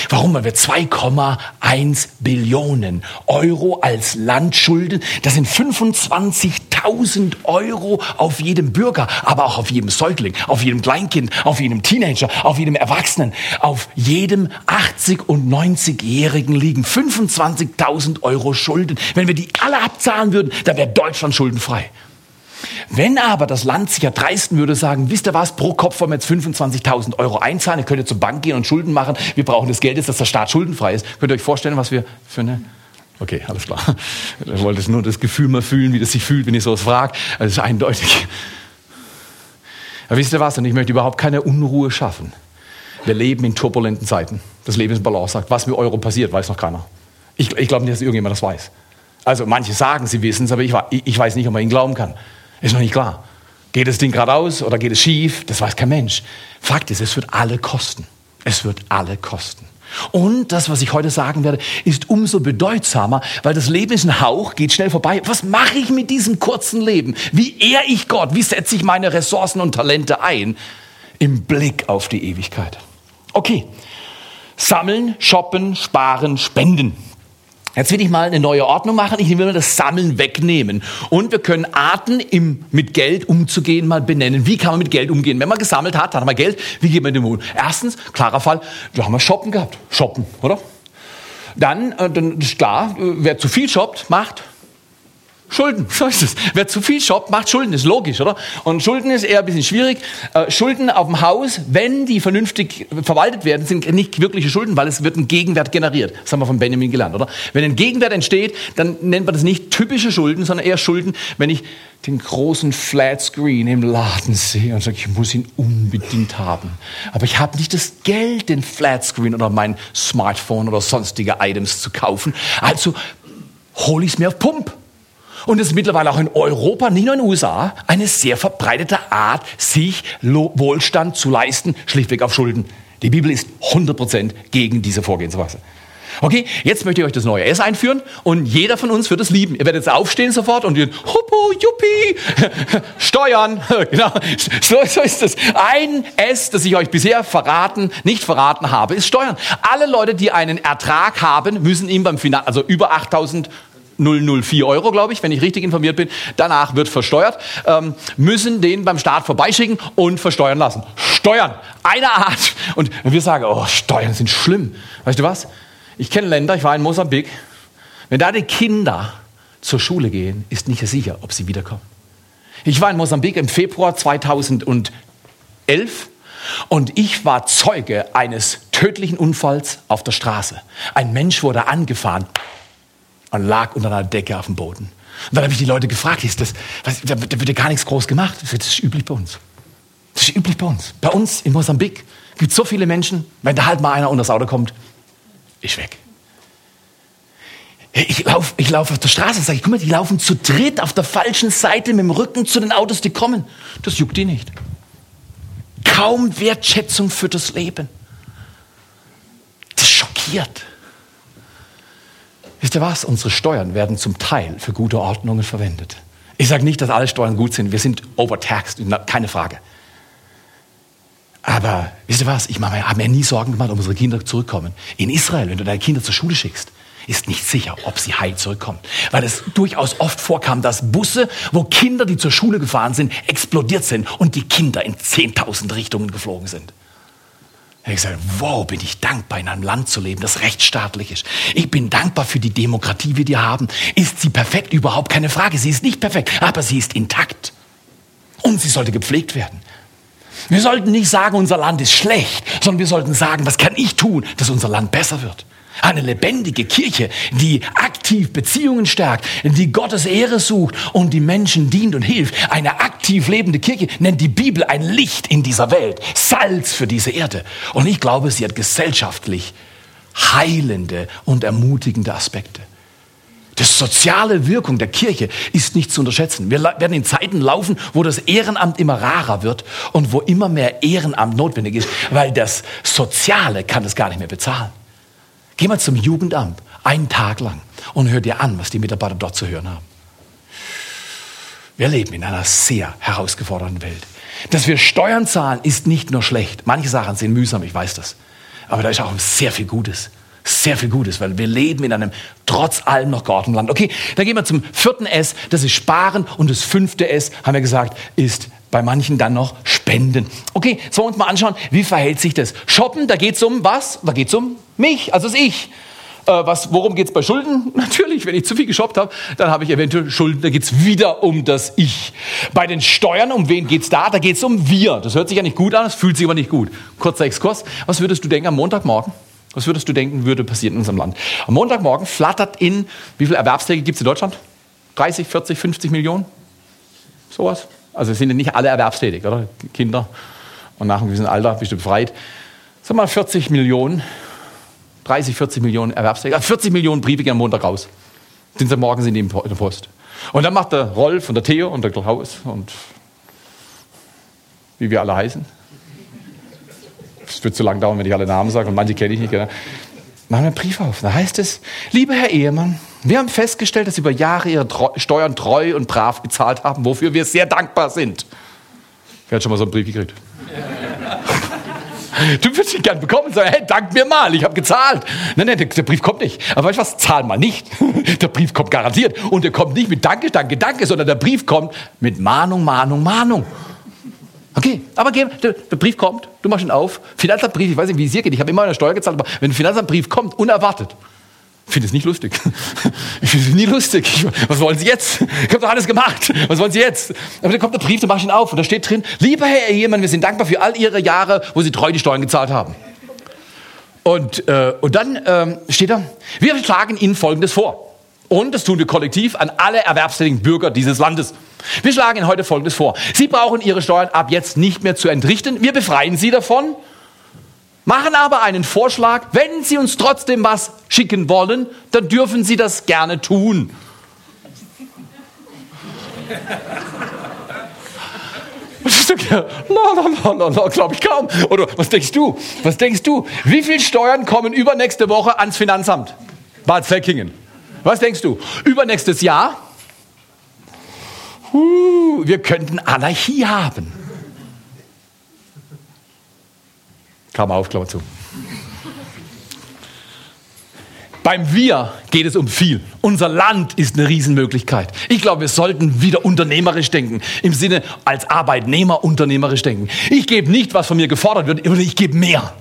Warum? Weil wir 2,1 Billionen Euro als Land schulden. Das sind 25.000 Euro auf jedem Bürger, aber auch auf jedem Säugling, auf jedem Kleinkind, auf jedem Teenager, auf jedem Erwachsenen, auf jedem 80- und 90-Jährigen liegen 25.000 Euro Schulden. Wenn wir die alle abzahlen würden, dann wäre Deutschland schuldenfrei. Wenn aber das Land sich erdreisten würde, sagen, wisst ihr was, pro Kopf wollen wir jetzt 25.000 Euro einzahlen, ihr könnt ihr zur Bank gehen und Schulden machen, wir brauchen das Geld jetzt, dass der Staat schuldenfrei ist. Könnt ihr euch vorstellen, was wir für eine... Okay, alles klar. (laughs) Ich wollte nur das Gefühl mal fühlen, wie das sich fühlt, wenn ich sowas frage. Das ist eindeutig. Aber wisst ihr was, und ich möchte überhaupt keine Unruhe schaffen. Wir leben in turbulenten Zeiten. Das Leben ist Balance. Sagt, was mit Euro passiert, weiß noch keiner. Ich, ich glaube nicht, dass irgendjemand das weiß. Also manche sagen, sie wissen es, aber ich, ich weiß nicht, ob man ihnen glauben kann. Ist noch nicht klar. Geht das Ding geradeaus oder geht es schief? Das weiß kein Mensch. Fakt ist, es wird alle kosten. Es wird alle kosten. Und das, was ich heute sagen werde, ist umso bedeutsamer, weil das Leben ist ein Hauch, geht schnell vorbei. Was mache ich mit diesem kurzen Leben? Wie ehre ich Gott? Wie setze ich meine Ressourcen und Talente ein im Blick auf die Ewigkeit? Okay. Sammeln, shoppen, sparen, spenden. Jetzt will ich mal eine neue Ordnung machen. Ich will das Sammeln wegnehmen. Und wir können Arten, im, mit Geld umzugehen, mal benennen. Wie kann man mit Geld umgehen? Wenn man gesammelt hat, dann haben wir Geld. Wie geht man dem um? Erstens, klarer Fall, da haben wir Shoppen gehabt. Shoppen, oder? Dann, äh, dann ist klar, wer zu viel shoppt, macht Schulden, (laughs) so ist es. Wer zu viel shoppt, macht Schulden, ist logisch, oder? Und Schulden ist eher ein bisschen schwierig. Äh, Schulden auf dem Haus, wenn die vernünftig verwaltet werden, sind nicht wirkliche Schulden, weil es wird ein Gegenwert generiert. Das haben wir von Benjamin gelernt, oder? Wenn ein Gegenwert entsteht, dann nennt man das nicht typische Schulden, sondern eher Schulden, wenn ich den großen Flat Screen im Laden sehe und sage, ich muss ihn unbedingt haben. Aber ich habe nicht das Geld, den Flat Screen oder mein Smartphone oder sonstige Items zu kaufen. Also hole ich es mir auf Pump. Und es ist mittlerweile auch in Europa, nicht nur in den USA, eine sehr verbreitete Art, sich Wohlstand zu leisten, schlichtweg auf Schulden. Die Bibel ist 100% gegen diese Vorgehensweise. Okay, jetzt möchte ich euch das neue S einführen und jeder von uns wird es lieben. Ihr werdet jetzt aufstehen sofort und ihr, huppo, juppie, (laughs) steuern. (laughs) genau, so, so ist es. Ein S, das ich euch bisher verraten, nicht verraten habe, ist Steuern. Alle Leute, die einen Ertrag haben, müssen ihm beim Finanz, also über 8000 004 Euro, glaube ich, wenn ich richtig informiert bin. Danach wird versteuert, ähm, müssen den beim Staat vorbeischicken und versteuern lassen. Steuern, eine Art. Und wir sagen, oh, Steuern sind schlimm. Weißt du was? Ich kenne Länder, ich war in Mosambik. Wenn da die Kinder zur Schule gehen, ist nicht sicher, ob sie wiederkommen. Ich war in Mosambik im Februar 2011 und ich war Zeuge eines tödlichen Unfalls auf der Straße. Ein Mensch wurde angefahren und lag unter einer Decke auf dem Boden. Und dann habe ich die Leute gefragt, ist das, was, da wird ja gar nichts groß gemacht. Das ist üblich bei uns. Das ist üblich bei uns. Bei uns in Mosambik gibt es so viele Menschen, wenn da halt mal einer unter das Auto kommt, ist weg. Ich laufe ich lauf auf der Straße und sage, guck mal, die laufen zu dritt auf der falschen Seite mit dem Rücken zu den Autos, die kommen. Das juckt die nicht. Kaum Wertschätzung für das Leben. Das schockiert. Wisst ihr was? Unsere Steuern werden zum Teil für gute Ordnungen verwendet. Ich sage nicht, dass alle Steuern gut sind. Wir sind overtaxed, keine Frage. Aber wisst ihr was? Ich habe mir nie Sorgen gemacht, ob unsere Kinder zurückkommen. In Israel, wenn du deine Kinder zur Schule schickst, ist nicht sicher, ob sie heil zurückkommen. Weil es durchaus oft vorkam, dass Busse, wo Kinder, die zur Schule gefahren sind, explodiert sind und die Kinder in 10.000 Richtungen geflogen sind. Ich habe gesagt, wow, bin ich dankbar, in einem Land zu leben, das rechtsstaatlich ist. Ich bin dankbar für die Demokratie, die wir haben. Ist sie perfekt? Überhaupt keine Frage. Sie ist nicht perfekt, aber sie ist intakt. Und sie sollte gepflegt werden. Wir sollten nicht sagen, unser Land ist schlecht, sondern wir sollten sagen, was kann ich tun, dass unser Land besser wird. Eine lebendige Kirche, die aktiv Beziehungen stärkt, die Gottes Ehre sucht und die Menschen dient und hilft. Eine aktiv lebende Kirche nennt die Bibel ein Licht in dieser Welt, Salz für diese Erde. Und ich glaube, sie hat gesellschaftlich heilende und ermutigende Aspekte. Die soziale Wirkung der Kirche ist nicht zu unterschätzen. Wir werden in Zeiten laufen, wo das Ehrenamt immer rarer wird und wo immer mehr Ehrenamt notwendig ist, weil das Soziale kann es gar nicht mehr bezahlen. Geh mal zum Jugendamt, einen Tag lang, und hör dir an, was die Mitarbeiter dort zu hören haben. Wir leben in einer sehr herausgefordernden Welt. Dass wir Steuern zahlen, ist nicht nur schlecht. Manche Sachen sind mühsam, ich weiß das. Aber da ist auch sehr viel Gutes. Sehr viel Gutes, weil wir leben in einem trotz allem noch geordneten Land. Okay, dann gehen wir zum vierten S, das ist Sparen. Und das fünfte S, haben wir gesagt, ist bei manchen dann noch Spenden. Okay, so uns mal anschauen, wie verhält sich das? Shoppen, da geht es um was? Da geht es um mich, also das Ich. Äh, was, worum geht es bei Schulden? (laughs) Natürlich, wenn ich zu viel geshoppt habe, dann habe ich eventuell Schulden. Da geht es wieder um das Ich. Bei den Steuern, um wen geht es da? Da geht es um wir. Das hört sich ja nicht gut an, das fühlt sich aber nicht gut. Kurzer Exkurs. Was würdest du denken am Montagmorgen? Was würdest du denken, würde passieren in unserem Land? Am Montagmorgen flattert in, wie viele Erwerbstätige gibt es in Deutschland? 30, 40, 50 Millionen? Sowas? Also sind ja nicht alle erwerbstätig, oder? Kinder. Und nach einem gewissen Alter bist du befreit. Sag mal 40 Millionen, 30, 40 Millionen Erwerbstätige, 40 Millionen Briefe gehen am Montag raus. Sind sie morgen sind die in der Post. Und dann macht der Rolf und der Theo und der Klaus und wie wir alle heißen. Es wird zu lang dauern, wenn ich alle Namen sage und manche kenne ich nicht. Genau. Machen wir einen Brief auf. Da heißt es, lieber Herr Ehemann, wir haben festgestellt, dass Sie über Jahre Ihre Steuern treu und brav bezahlt haben, wofür wir sehr dankbar sind. Wer hat schon mal so einen Brief gekriegt? (laughs) Du würdest ihn gern bekommen und sagen, hey, dank mir mal, ich habe gezahlt. Nein, nein, der, der, Brief kommt nicht. Aber weißt du was, zahl mal nicht. (laughs) Der Brief kommt garantiert. Und der kommt nicht mit Danke, Danke, Danke, sondern der Brief kommt mit Mahnung, Mahnung, Mahnung. Okay, aber der, der Brief kommt, du machst ihn auf. Finanzamtbrief, ich weiß nicht, wie es hier geht, ich habe immer eine Steuer gezahlt, aber wenn ein Finanzamtbrief kommt, unerwartet, Ich finde es nicht lustig. (laughs) Ich finde es nie lustig. Ich, was wollen Sie jetzt? Ich habe doch alles gemacht. Was wollen Sie jetzt? Aber dann kommt der Brief, mache ich ihn auf und da steht drin, lieber Herr Ehemann, wir sind dankbar für all Ihre Jahre, wo Sie treu die Steuern gezahlt haben. Und, äh, und dann ähm, steht da, wir schlagen Ihnen Folgendes vor. Und das tun wir kollektiv an alle erwerbstätigen Bürger dieses Landes. Wir schlagen Ihnen heute Folgendes vor. Sie brauchen Ihre Steuern ab jetzt nicht mehr zu entrichten. Wir befreien Sie davon, machen aber einen Vorschlag. Wenn Sie uns trotzdem was schicken wollen, dann dürfen Sie das gerne tun. Na, na, na glaube ich kaum. Oder was denkst du? Was denkst du? Wie viel Steuern kommen übernächste Woche ans Finanzamt? Bad Säckingen. Was denkst du? Übernächstes Jahr? Uh, wir könnten Anarchie haben. Klammer auf, Klammer zu. Beim Wir geht es um viel. Unser Land ist eine Riesenmöglichkeit. Ich glaube, wir sollten wieder unternehmerisch denken. Im Sinne als Arbeitnehmer unternehmerisch denken. Ich gebe nicht, was von mir gefordert wird, sondern ich gebe mehr.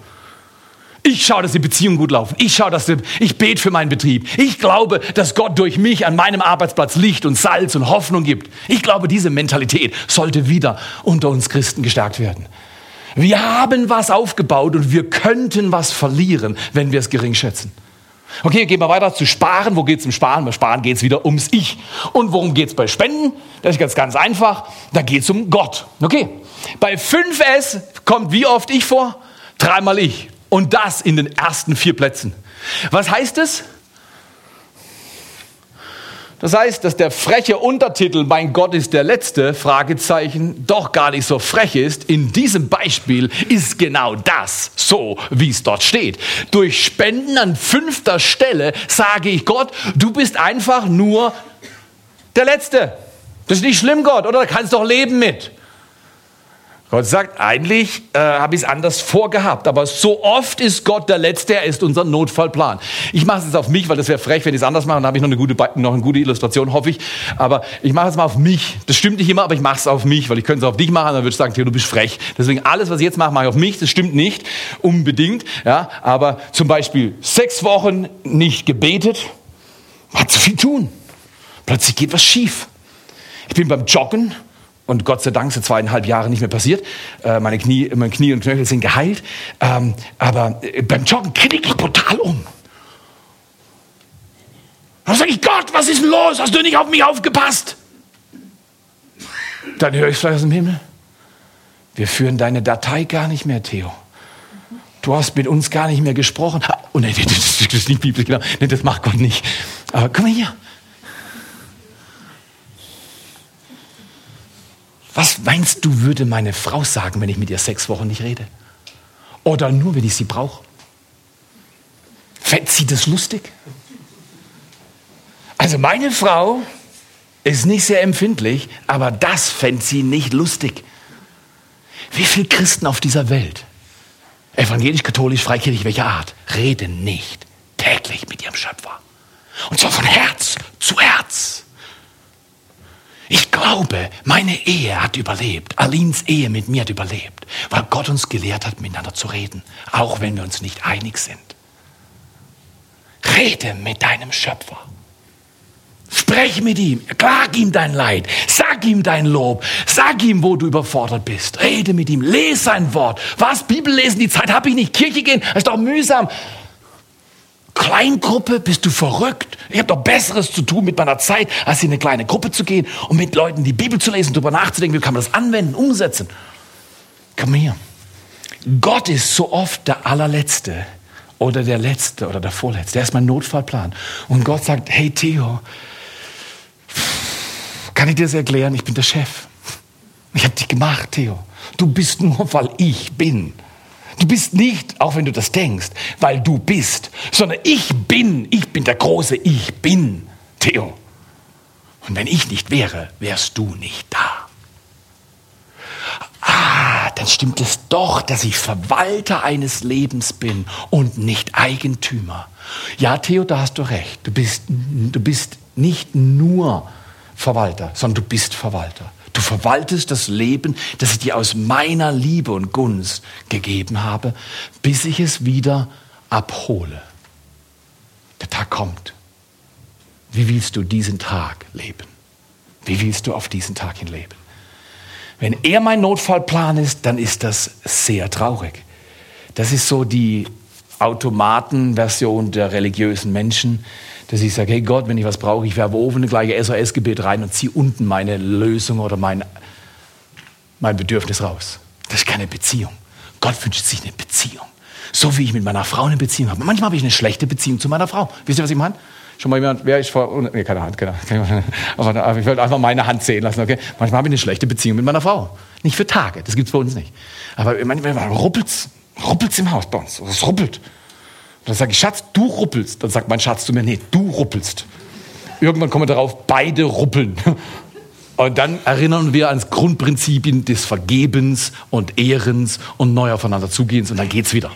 Ich schaue, dass die Beziehungen gut laufen. Ich schaue, dass die, ich bete für meinen Betrieb. Ich glaube, dass Gott durch mich an meinem Arbeitsplatz Licht und Salz und Hoffnung gibt. Ich glaube, diese Mentalität sollte wieder unter uns Christen gestärkt werden. Wir haben was aufgebaut und wir könnten was verlieren, wenn wir es gering schätzen. Okay, gehen wir weiter zu Sparen. Wo geht es um Sparen? Bei Sparen geht es wieder ums Ich. Und worum geht es bei Spenden? Das ist ganz, ganz einfach. Da geht es um Gott. Okay. Bei 5S kommt wie oft ich vor? Dreimal ich. Und das in den ersten vier Plätzen. Was heißt es? Das heißt, dass der freche Untertitel Mein Gott ist der Letzte, Fragezeichen, doch gar nicht so frech ist. In diesem Beispiel ist genau das so, wie es dort steht. Durch Spenden an fünfter Stelle sage ich Gott, du bist einfach nur der Letzte. Das ist nicht schlimm, Gott, oder? Da kannst doch leben mit. Gott sagt, eigentlich äh, habe ich es anders vorgehabt, aber so oft ist Gott der Letzte, er ist unser Notfallplan. Ich mache es jetzt auf mich, weil das wäre frech, wenn ich es anders mache, dann habe ich noch eine, gute, noch eine gute Illustration, hoffe ich. Aber ich mache es mal auf mich. Das stimmt nicht immer, aber ich mache es auf mich, weil ich könnte es auf dich machen, dann würde ich sagen, Theo, du bist frech. Deswegen alles, was ich jetzt mache, mache ich auf mich. Das stimmt nicht unbedingt, ja. Aber zum Beispiel sechs Wochen nicht gebetet, hat zu viel tun. Plötzlich geht was schief. Ich bin beim Joggen und Gott sei Dank seit zweieinhalb Jahren nicht mehr passiert. Äh, meine, Knie, meine Knie und Knöchel sind geheilt. Ähm, aber äh, beim Joggen kriege ich brutal um. Dann sage ich, Gott, was ist denn los? Hast du nicht auf mich aufgepasst? Dann höre ich vielleicht aus dem Himmel. Wir führen deine Datei gar nicht mehr, Theo. Du hast mit uns gar nicht mehr gesprochen. Oh nein, das ist nicht biblisch, genau. Nee, das macht Gott nicht. Aber komm mal hier. Was meinst du, würde meine Frau sagen, wenn ich mit ihr sechs Wochen nicht rede? Oder nur, wenn ich sie brauche? Fände sie das lustig? Also meine Frau ist nicht sehr empfindlich, aber das fände sie nicht lustig. Wie viele Christen auf dieser Welt, evangelisch, katholisch, freikirchlich, welcher Art, reden nicht täglich mit ihrem Schöpfer? Und zwar von Herz zu Herz. Ich glaube, meine Ehe hat überlebt. Alins Ehe mit mir hat überlebt, weil Gott uns gelehrt hat, miteinander zu reden, auch wenn wir uns nicht einig sind. Rede mit deinem Schöpfer. Sprech mit ihm, klag ihm dein Leid, sag ihm dein Lob, sag ihm, wo du überfordert bist. Rede mit ihm, lese sein Wort. Was? Bibel lesen, die Zeit habe ich nicht. Kirche gehen, das ist doch mühsam. Kleingruppe, bist du verrückt? Ich habe doch Besseres zu tun mit meiner Zeit, als in eine kleine Gruppe zu gehen und mit Leuten die Bibel zu lesen, darüber nachzudenken, wie kann man das anwenden, umsetzen. Komm her. Gott ist so oft der allerletzte oder der letzte oder der vorletzte. Der ist mein Notfallplan. Und Gott sagt, hey Theo, kann ich dir das erklären? Ich bin der Chef. Ich habe dich gemacht, Theo. Du bist nur, weil ich bin. Du bist nicht, auch wenn du das denkst, weil du bist, sondern ich bin, ich bin der große Ich bin, Theo. Und wenn ich nicht wäre, wärst du nicht da. Ah, dann stimmt es doch, dass ich Verwalter eines Lebens bin und nicht Eigentümer. Ja, Theo, da hast du recht. Du bist, du bist nicht nur Verwalter, sondern du bist Verwalter. Du verwaltest das Leben, das ich dir aus meiner Liebe und Gunst gegeben habe, bis ich es wieder abhole. Der Tag kommt. Wie willst du diesen Tag leben? Wie willst du auf diesen Tag hin leben? Wenn er mein Notfallplan ist, dann ist das sehr traurig. Das ist so die Automatenversion der religiösen Menschen, dass ich sage, hey Gott, wenn ich was brauche, ich werfe oben eine gleiche SOS-Gebet rein und ziehe unten meine Lösung oder mein, mein Bedürfnis raus. Das ist keine Beziehung. Gott wünscht sich eine Beziehung. So wie ich mit meiner Frau eine Beziehung habe. Manchmal habe ich eine schlechte Beziehung zu meiner Frau. Wisst ihr, was ich meine? Schon mal jemand, wer ist vor, oh, nee, keine Hand, keine, (laughs) aber, aber ich wollte einfach meine Hand sehen lassen, okay? Manchmal habe ich eine schlechte Beziehung mit meiner Frau. Nicht für Tage, das gibt es bei uns nicht. Aber manchmal ruppelt's, ruppelt's im Haus bei uns. Es ruppelt. Dann sage ich, Schatz, du ruppelst. Dann sagt mein Schatz zu mir, nee, du ruppelst. Irgendwann kommen wir darauf, beide ruppeln. (laughs) Und dann erinnern wir ans Grundprinzipien des Vergebens und Ehrens und neu aufeinander zugehens und dann geht's wieder.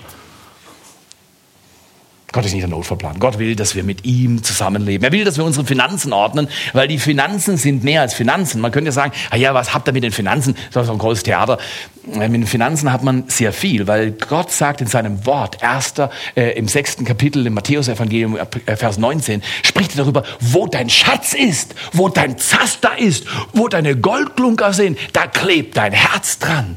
Gott ist nicht der Notfallplan. Gott will, dass wir mit ihm zusammenleben. Er will, dass wir unsere Finanzen ordnen, weil die Finanzen sind mehr als Finanzen. Man könnte sagen, ah ja, was habt ihr mit den Finanzen? Das ist ein großes Theater. Mit den Finanzen hat man sehr viel, weil Gott sagt in seinem Wort, erster, äh, im sechsten Kapitel im Matthäus-Evangelium, äh, Vers 19, spricht er darüber, wo dein Schatz ist, wo dein Zaster ist, wo deine Goldklunker sind, da klebt dein Herz dran.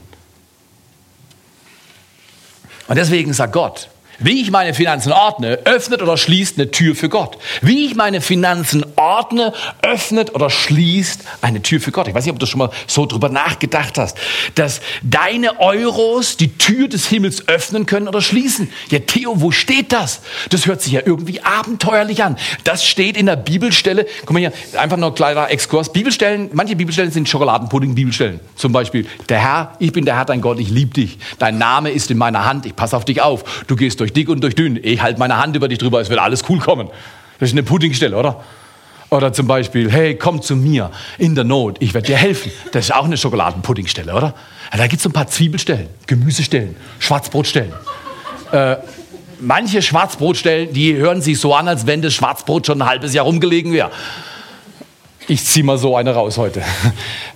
Und deswegen sagt Gott, wie ich meine Finanzen ordne, öffnet oder schließt eine Tür für Gott. Wie ich meine Finanzen ordne, öffnet oder schließt eine Tür für Gott. Ich weiß nicht, ob du schon mal so drüber nachgedacht hast, dass deine Euros die Tür des Himmels öffnen können oder schließen. Ja, Theo, wo steht das? Das hört sich ja irgendwie abenteuerlich an. Das steht in der Bibelstelle. Guck mal hier, einfach nur ein kleiner Exkurs. Bibelstellen, manche Bibelstellen sind Schokoladenpudding-Bibelstellen. Zum Beispiel, der Herr, ich bin der Herr, dein Gott, ich liebe dich. Dein Name ist in meiner Hand, ich passe auf dich auf. Du gehst durch durch dick und durch dünn. Ich halte meine Hand über dich drüber, es wird alles cool kommen. Das ist eine Puddingstelle, oder? Oder zum Beispiel, hey, komm zu mir in der Not, ich werde dir helfen. Das ist auch eine Schokoladenpuddingstelle, oder? Ja, da gibt es ein paar Zwiebelstellen, Gemüsestellen, Schwarzbrotstellen. Äh, manche Schwarzbrotstellen, die hören sich so an, als wenn das Schwarzbrot schon ein halbes Jahr rumgelegen wäre. Ich ziehe mal so eine raus heute.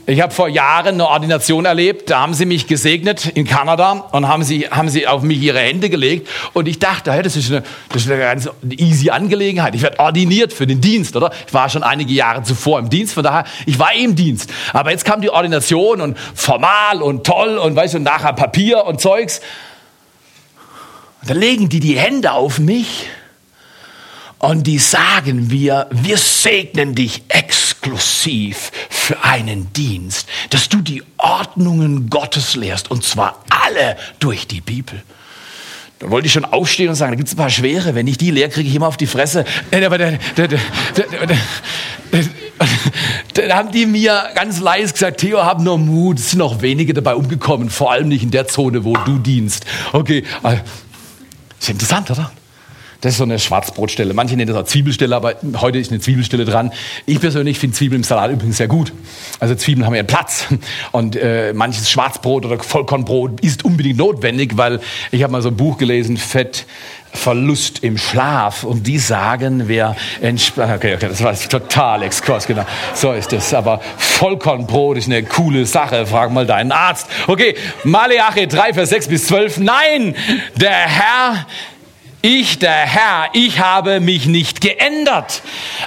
Ich habe vor Jahren eine Ordination erlebt, da haben sie mich gesegnet in Kanada und haben sie, haben sie auf mich ihre Hände gelegt und ich dachte, hey, das, ist eine, das ist eine ganz easy Angelegenheit. Ich werde ordiniert für den Dienst, oder? Ich war schon einige Jahre zuvor im Dienst, von daher, ich war im Dienst. Aber jetzt kam die Ordination und formal und toll und weißt du, nachher Papier und Zeugs. Und dann legen die die Hände auf mich und die sagen wir, wir segnen dich exklusiv für einen Dienst, dass du die Ordnungen Gottes lehrst und zwar alle durch die Bibel. Da wollte ich schon aufstehen und sagen, da gibt es ein paar schwere, wenn ich die lehre, kriege ich immer auf die Fresse. Aber da, da, da, da haben die mir ganz leise gesagt, Theo, hab nur Mut, es sind noch wenige dabei umgekommen, vor allem nicht in der Zone, wo du dienst. Okay, äh, ist interessant, oder? Das ist so eine Schwarzbrotstelle. Manche nennen das auch Zwiebelstelle, aber heute ist eine Zwiebelstelle dran. Ich persönlich finde Zwiebeln im Salat übrigens sehr gut. Also Zwiebeln haben ja Platz. Und äh, manches Schwarzbrot oder Vollkornbrot ist unbedingt notwendig, weil ich habe mal so ein Buch gelesen, Fett, Verlust im Schlaf. Und die sagen, wer entspannt. Okay, okay, das war total Exkurs, genau. So ist das. Aber Vollkornbrot ist eine coole Sache. Frag mal deinen Arzt. Okay, Maleache 3, Vers 6 bis 12. Nein, der Herr ich, der Herr, ich habe mich nicht geändert.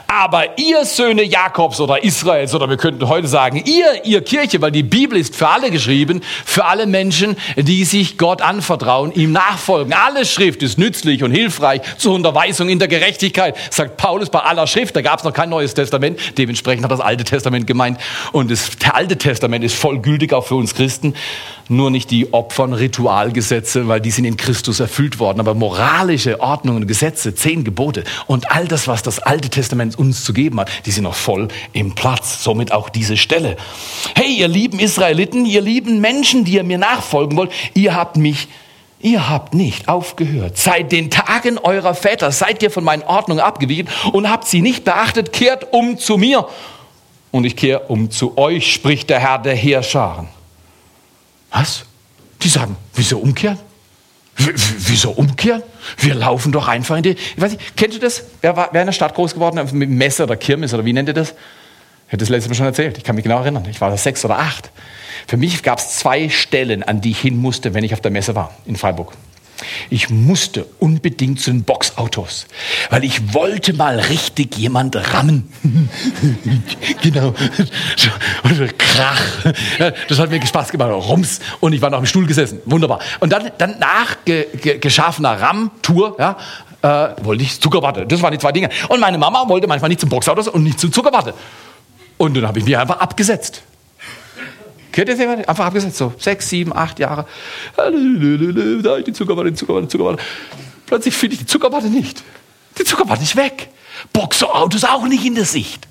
Aber ihr Söhne Jakobs oder Israels, oder wir könnten heute sagen, ihr, ihr Kirche, weil die Bibel ist für alle geschrieben, für alle Menschen, die sich Gott anvertrauen, ihm nachfolgen. Alle Schrift ist nützlich und hilfreich zur Unterweisung in der Gerechtigkeit, sagt Paulus bei aller Schrift. Da gab es noch kein Neues Testament, dementsprechend hat das Alte Testament gemeint. Und das Alte Testament ist vollgültig auch für uns Christen nur nicht die Opfern, Ritualgesetze, weil die sind in Christus erfüllt worden, aber moralische Ordnungen, Gesetze, zehn Gebote und all das, was das Alte Testament uns zu geben hat, die sind noch voll im Platz. Somit auch diese Stelle. Hey, ihr lieben Israeliten, ihr lieben Menschen, die ihr mir nachfolgen wollt, ihr habt mich Ihr habt nicht aufgehört. Seit den Tagen eurer Väter seid ihr von meinen Ordnungen abgewichen und habt sie nicht beachtet. Kehrt um zu mir und ich kehre um zu euch, spricht der Herr der Heerscharen. Was? Die sagen, wieso umkehren? W wieso umkehren? Wir laufen doch einfach in die. Ich weiß nicht, kennst du das? Wer, war, wer in der Stadt groß geworden? Mit Messer oder Kirmes oder wie nennt ihr das? Ich habe das letzte Mal schon erzählt. Ich kann mich genau erinnern. Ich war da sechs oder acht. Für mich gab es zwei Stellen, an die ich hin musste, wenn ich auf der Messe war, in Freiburg. Ich musste unbedingt zu den Boxautos, weil ich wollte mal richtig jemand rammen. (laughs) genau. Und Krach. Das hat mir Spaß gemacht. Rums. Und ich war noch im Stuhl gesessen. Wunderbar. Und dann, dann nach ge, ge, geschaffener Ram-Tour, ja, äh, wollte ich Zuckerwatte. Das waren die zwei Dinge. Und meine Mama wollte manchmal nicht zum Boxautos und nicht zu Zuckerwatte. Und dann habe ich mich einfach abgesetzt. Kennt ihr das jemand? Einfach abgesetzt, so sechs, sieben, acht Jahre. Da ich die Zuckerwatte, die Zuckerwatte, die Zuckerwatte. Plötzlich finde ich die Zuckerwatte nicht. Die Zuckerwatte ist weg. Boxerautos auch nicht in der Sicht.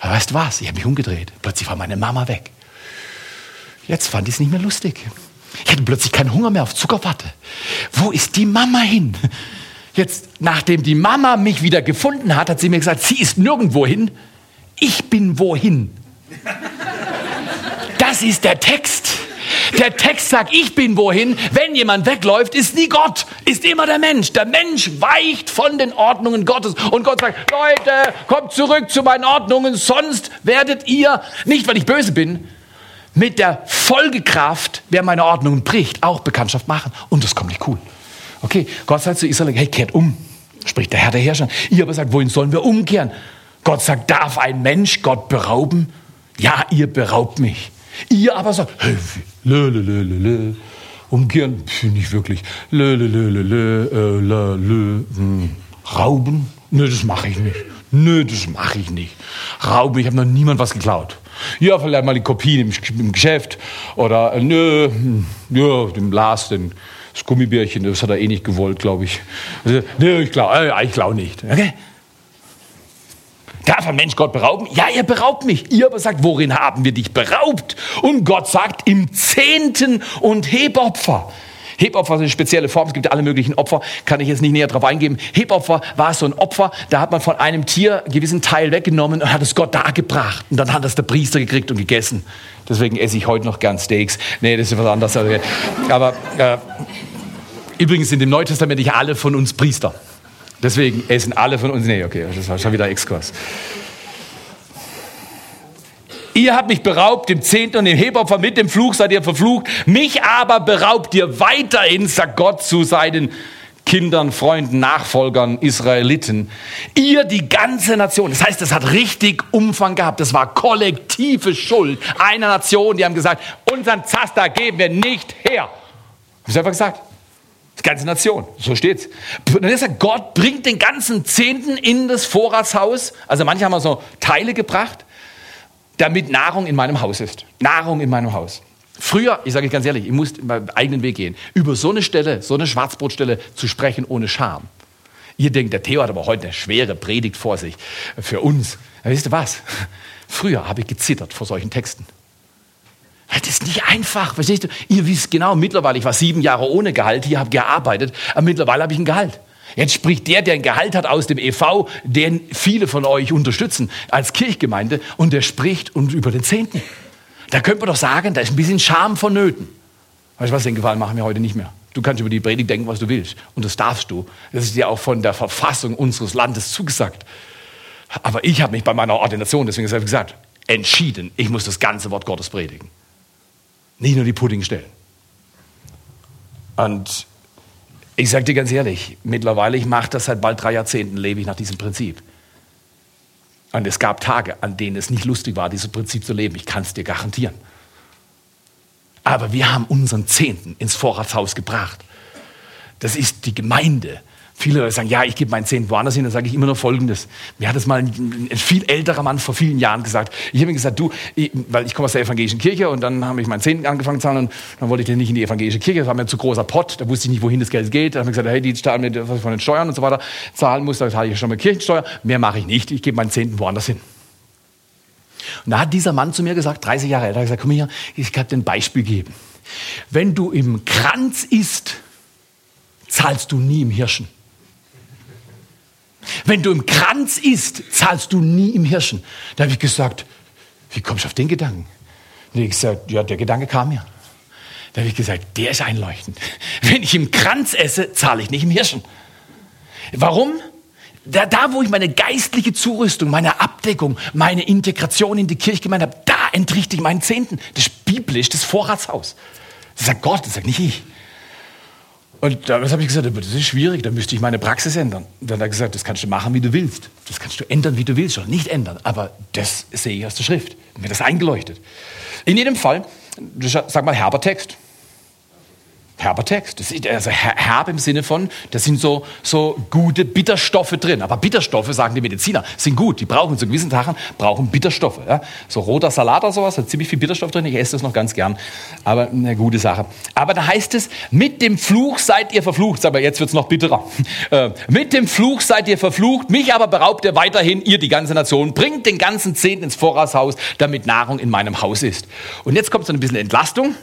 Aber weißt du was? Ich habe mich umgedreht. Plötzlich war meine Mama weg. Jetzt fand ich es nicht mehr lustig. Ich hatte plötzlich keinen Hunger mehr auf Zuckerwatte. Wo ist die Mama hin? Jetzt, nachdem die Mama mich wieder gefunden hat, hat sie mir gesagt, sie ist nirgendwo hin. Ich bin wohin. Das ist der Text. Der Text sagt, ich bin wohin. Wenn jemand wegläuft, ist nie Gott, ist immer der Mensch. Der Mensch weicht von den Ordnungen Gottes. Und Gott sagt, Leute, kommt zurück zu meinen Ordnungen, sonst werdet ihr, nicht weil ich böse bin, mit der Folgekraft, wer meine Ordnungen bricht, auch Bekanntschaft machen. Und das kommt nicht cool. Okay, Gott sagt zu Israel, hey, kehrt um, spricht der Herr der Herrscher. Ihr aber sagt, wohin sollen wir umkehren? Gott sagt, darf ein Mensch Gott berauben? Ja, ihr beraubt mich. Ihr aber sagt, hey, lö, lö, lö, lö, lö. umkehren, nicht wirklich, lö, lö, lö, lö, lö, äh, lö, lö, hm. rauben? Nö, das mache ich nicht. Nö, das mache ich nicht. Rauben, ich habe noch niemand was geklaut. Ja, vielleicht mal die Kopien im, im Geschäft oder äh, nö, hm, ja, dem Lars, den, das Gummibärchen, das hat er eh nicht gewollt, glaube ich. Also, nö, ich glaube, äh, ich glaube nicht. Okay? Darf ein Mensch Gott berauben? Ja, er beraubt mich. Ihr aber sagt, worin haben wir dich beraubt? Und Gott sagt, im Zehnten und Hebopfer. Hebopfer ist eine spezielle Form, es gibt alle möglichen Opfer, kann ich jetzt nicht näher drauf eingehen. Hebopfer war so ein Opfer, da hat man von einem Tier einen gewissen Teil weggenommen und hat es Gott dargebracht. Und dann hat es der Priester gekriegt und gegessen. Deswegen esse ich heute noch gern Steaks. Nee, das ist was anderes. Aber äh, übrigens sind im Neuen Testament nicht alle von uns Priester. Deswegen essen alle von uns. Nee, okay, das war schon wieder Exkurs. Ihr habt mich beraubt, dem Zehnten und dem Hebopfer mit dem Fluch seid ihr verflucht. Mich aber beraubt ihr weiterhin, sagt Gott zu seinen Kindern, Freunden, Nachfolgern, Israeliten. Ihr die ganze Nation. Das heißt, es hat richtig Umfang gehabt. Das war kollektive Schuld einer Nation. Die haben gesagt, unseren Zaster geben wir nicht her. Haben sie einfach gesagt. Die ganze Nation, so steht's. Und dann ist er, Gott bringt den ganzen Zehnten in das Vorratshaus. Also manche haben so Teile gebracht, damit Nahrung in meinem Haus ist. Nahrung in meinem Haus. Früher, ich sage ganz ehrlich, ich musste meinen eigenen Weg gehen, über so eine Stelle, so eine Schwarzbrotstelle zu sprechen ohne Scham. Ihr denkt, der Theo hat aber heute eine schwere Predigt vor sich für uns. Ja, wisst ihr was? Früher habe ich gezittert vor solchen Texten. Das ist nicht einfach, verstehst du? Ihr wisst genau, mittlerweile, ich war sieben Jahre ohne Gehalt, hier habe gearbeitet, aber mittlerweile habe ich ein Gehalt. Jetzt spricht der, der ein Gehalt hat aus dem EV, den viele von euch unterstützen als Kirchgemeinde, und der spricht und über den Zehnten. Da könnte man doch sagen, da ist ein bisschen Scham vonnöten. Weißt du was, den Gefallen machen wir heute nicht mehr. Du kannst über die Predigt denken, was du willst. Und das darfst du. Das ist dir auch von der Verfassung unseres Landes zugesagt. Aber ich habe mich bei meiner Ordination, deswegen habe ich gesagt, entschieden, ich muss das ganze Wort Gottes predigen. Nicht nur die Puddingstellen. Und ich sage dir ganz ehrlich, mittlerweile, ich mache das seit bald drei Jahrzehnten, lebe ich nach diesem Prinzip. Und es gab Tage, an denen es nicht lustig war, dieses Prinzip zu leben. Ich kann es dir garantieren. Aber wir haben unseren Zehnten ins Vorratshaus gebracht. Das ist die Gemeinde. Viele Leute sagen, ja, ich gebe meinen Zehnten woanders hin. Dann sage ich immer nur Folgendes. Mir hat es mal ein, ein, viel älterer Mann vor vielen Jahren gesagt. Ich habe ihm gesagt, du, ich, weil ich komme aus der evangelischen Kirche und dann habe ich meinen Zehnten angefangen zu zahlen und dann wollte ich den nicht in die evangelische Kirche. Das war mir zu großer Pott. Da wusste ich nicht, wohin das Geld geht. Dann habe ich gesagt, hey, die zahlen mir was von den Steuern und so weiter zahlen muss. Da zahle ich schon mal Kirchensteuer. Mehr mache ich nicht. Ich gebe meinen Zehnten woanders hin. Und da hat dieser Mann zu mir gesagt, 30 Jahre älter, gesagt, komm hier, ich kann dir ein Beispiel geben. Wenn du im Kranz isst, zahlst du nie im Hirschen. Wenn du im Kranz isst, zahlst du nie im Hirschen. Da habe ich gesagt, wie kommst du auf den Gedanken? Da habe ich gesagt, ja, der Gedanke kam mir. Da habe ich gesagt, der ist einleuchtend. (laughs) Wenn ich im Kranz esse, zahle ich nicht im Hirschen. Warum? Da, da, wo ich meine geistliche Zurüstung, meine Abdeckung, meine Integration in die Kirchgemeinde habe, da entrichte ich meinen Zehnten. Das ist biblisch, das Vorratshaus. Das sagt Gott, das sagt nicht ich. Und damals habe ich gesagt, das ist schwierig, da müsste ich meine Praxis ändern. Und dann hat er gesagt, das kannst du machen, wie du willst. Das kannst du ändern, wie du willst, oder nicht ändern. Aber das sehe ich aus der Schrift. Mir das eingeleuchtet. In jedem Fall, sag mal herber Text herber Text. Das ist also herb im Sinne von, da sind so, so gute Bitterstoffe drin. Aber Bitterstoffe, sagen die Mediziner, sind gut. Die brauchen zu gewissen Tagen brauchen Bitterstoffe. Ja? So roter Salat oder sowas hat ziemlich viel Bitterstoff drin. Ich esse das noch ganz gern. Aber eine gute Sache. Aber da heißt es, mit dem Fluch seid ihr verflucht. Aber jetzt wird's noch bitterer. (laughs) Äh, mit dem Fluch seid ihr verflucht. Mich aber beraubt ihr weiterhin, ihr die ganze Nation. Bringt den ganzen Zehnten ins Vorratshaus, damit Nahrung in meinem Haus ist. Und jetzt kommt so ein bisschen Entlastung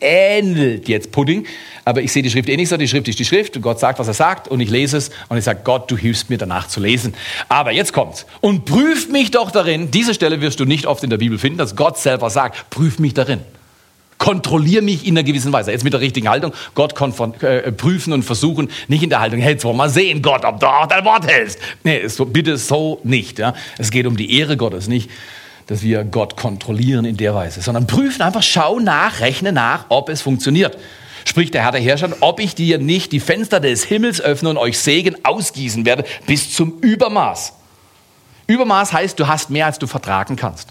ähnelt jetzt Pudding, aber ich sehe die Schrift eh nicht so. Die Schrift ist die Schrift und Gott sagt, was er sagt und ich lese es und ich sage, Gott, du hilfst mir danach zu lesen. Aber jetzt kommt's. Und prüf mich doch darin. Diese Stelle wirst du nicht oft in der Bibel finden, dass Gott selber sagt, prüf mich darin. Kontrollier mich in einer gewissen Weise. Jetzt mit der richtigen Haltung. Gott äh, prüfen und versuchen, nicht in der Haltung, hey, jetzt wollen wir sehen, Gott, ob du auch dein Wort hältst. Nee, so, bitte so nicht. Ja? Es geht um die Ehre Gottes, nicht dass wir Gott kontrollieren in der Weise, sondern prüfen einfach, schau nach, rechne nach, ob es funktioniert. Spricht der Herr der Herrscher, ob ich dir nicht die Fenster des Himmels öffne und euch Segen ausgießen werde bis zum Übermaß. Übermaß heißt, du hast mehr, als du vertragen kannst.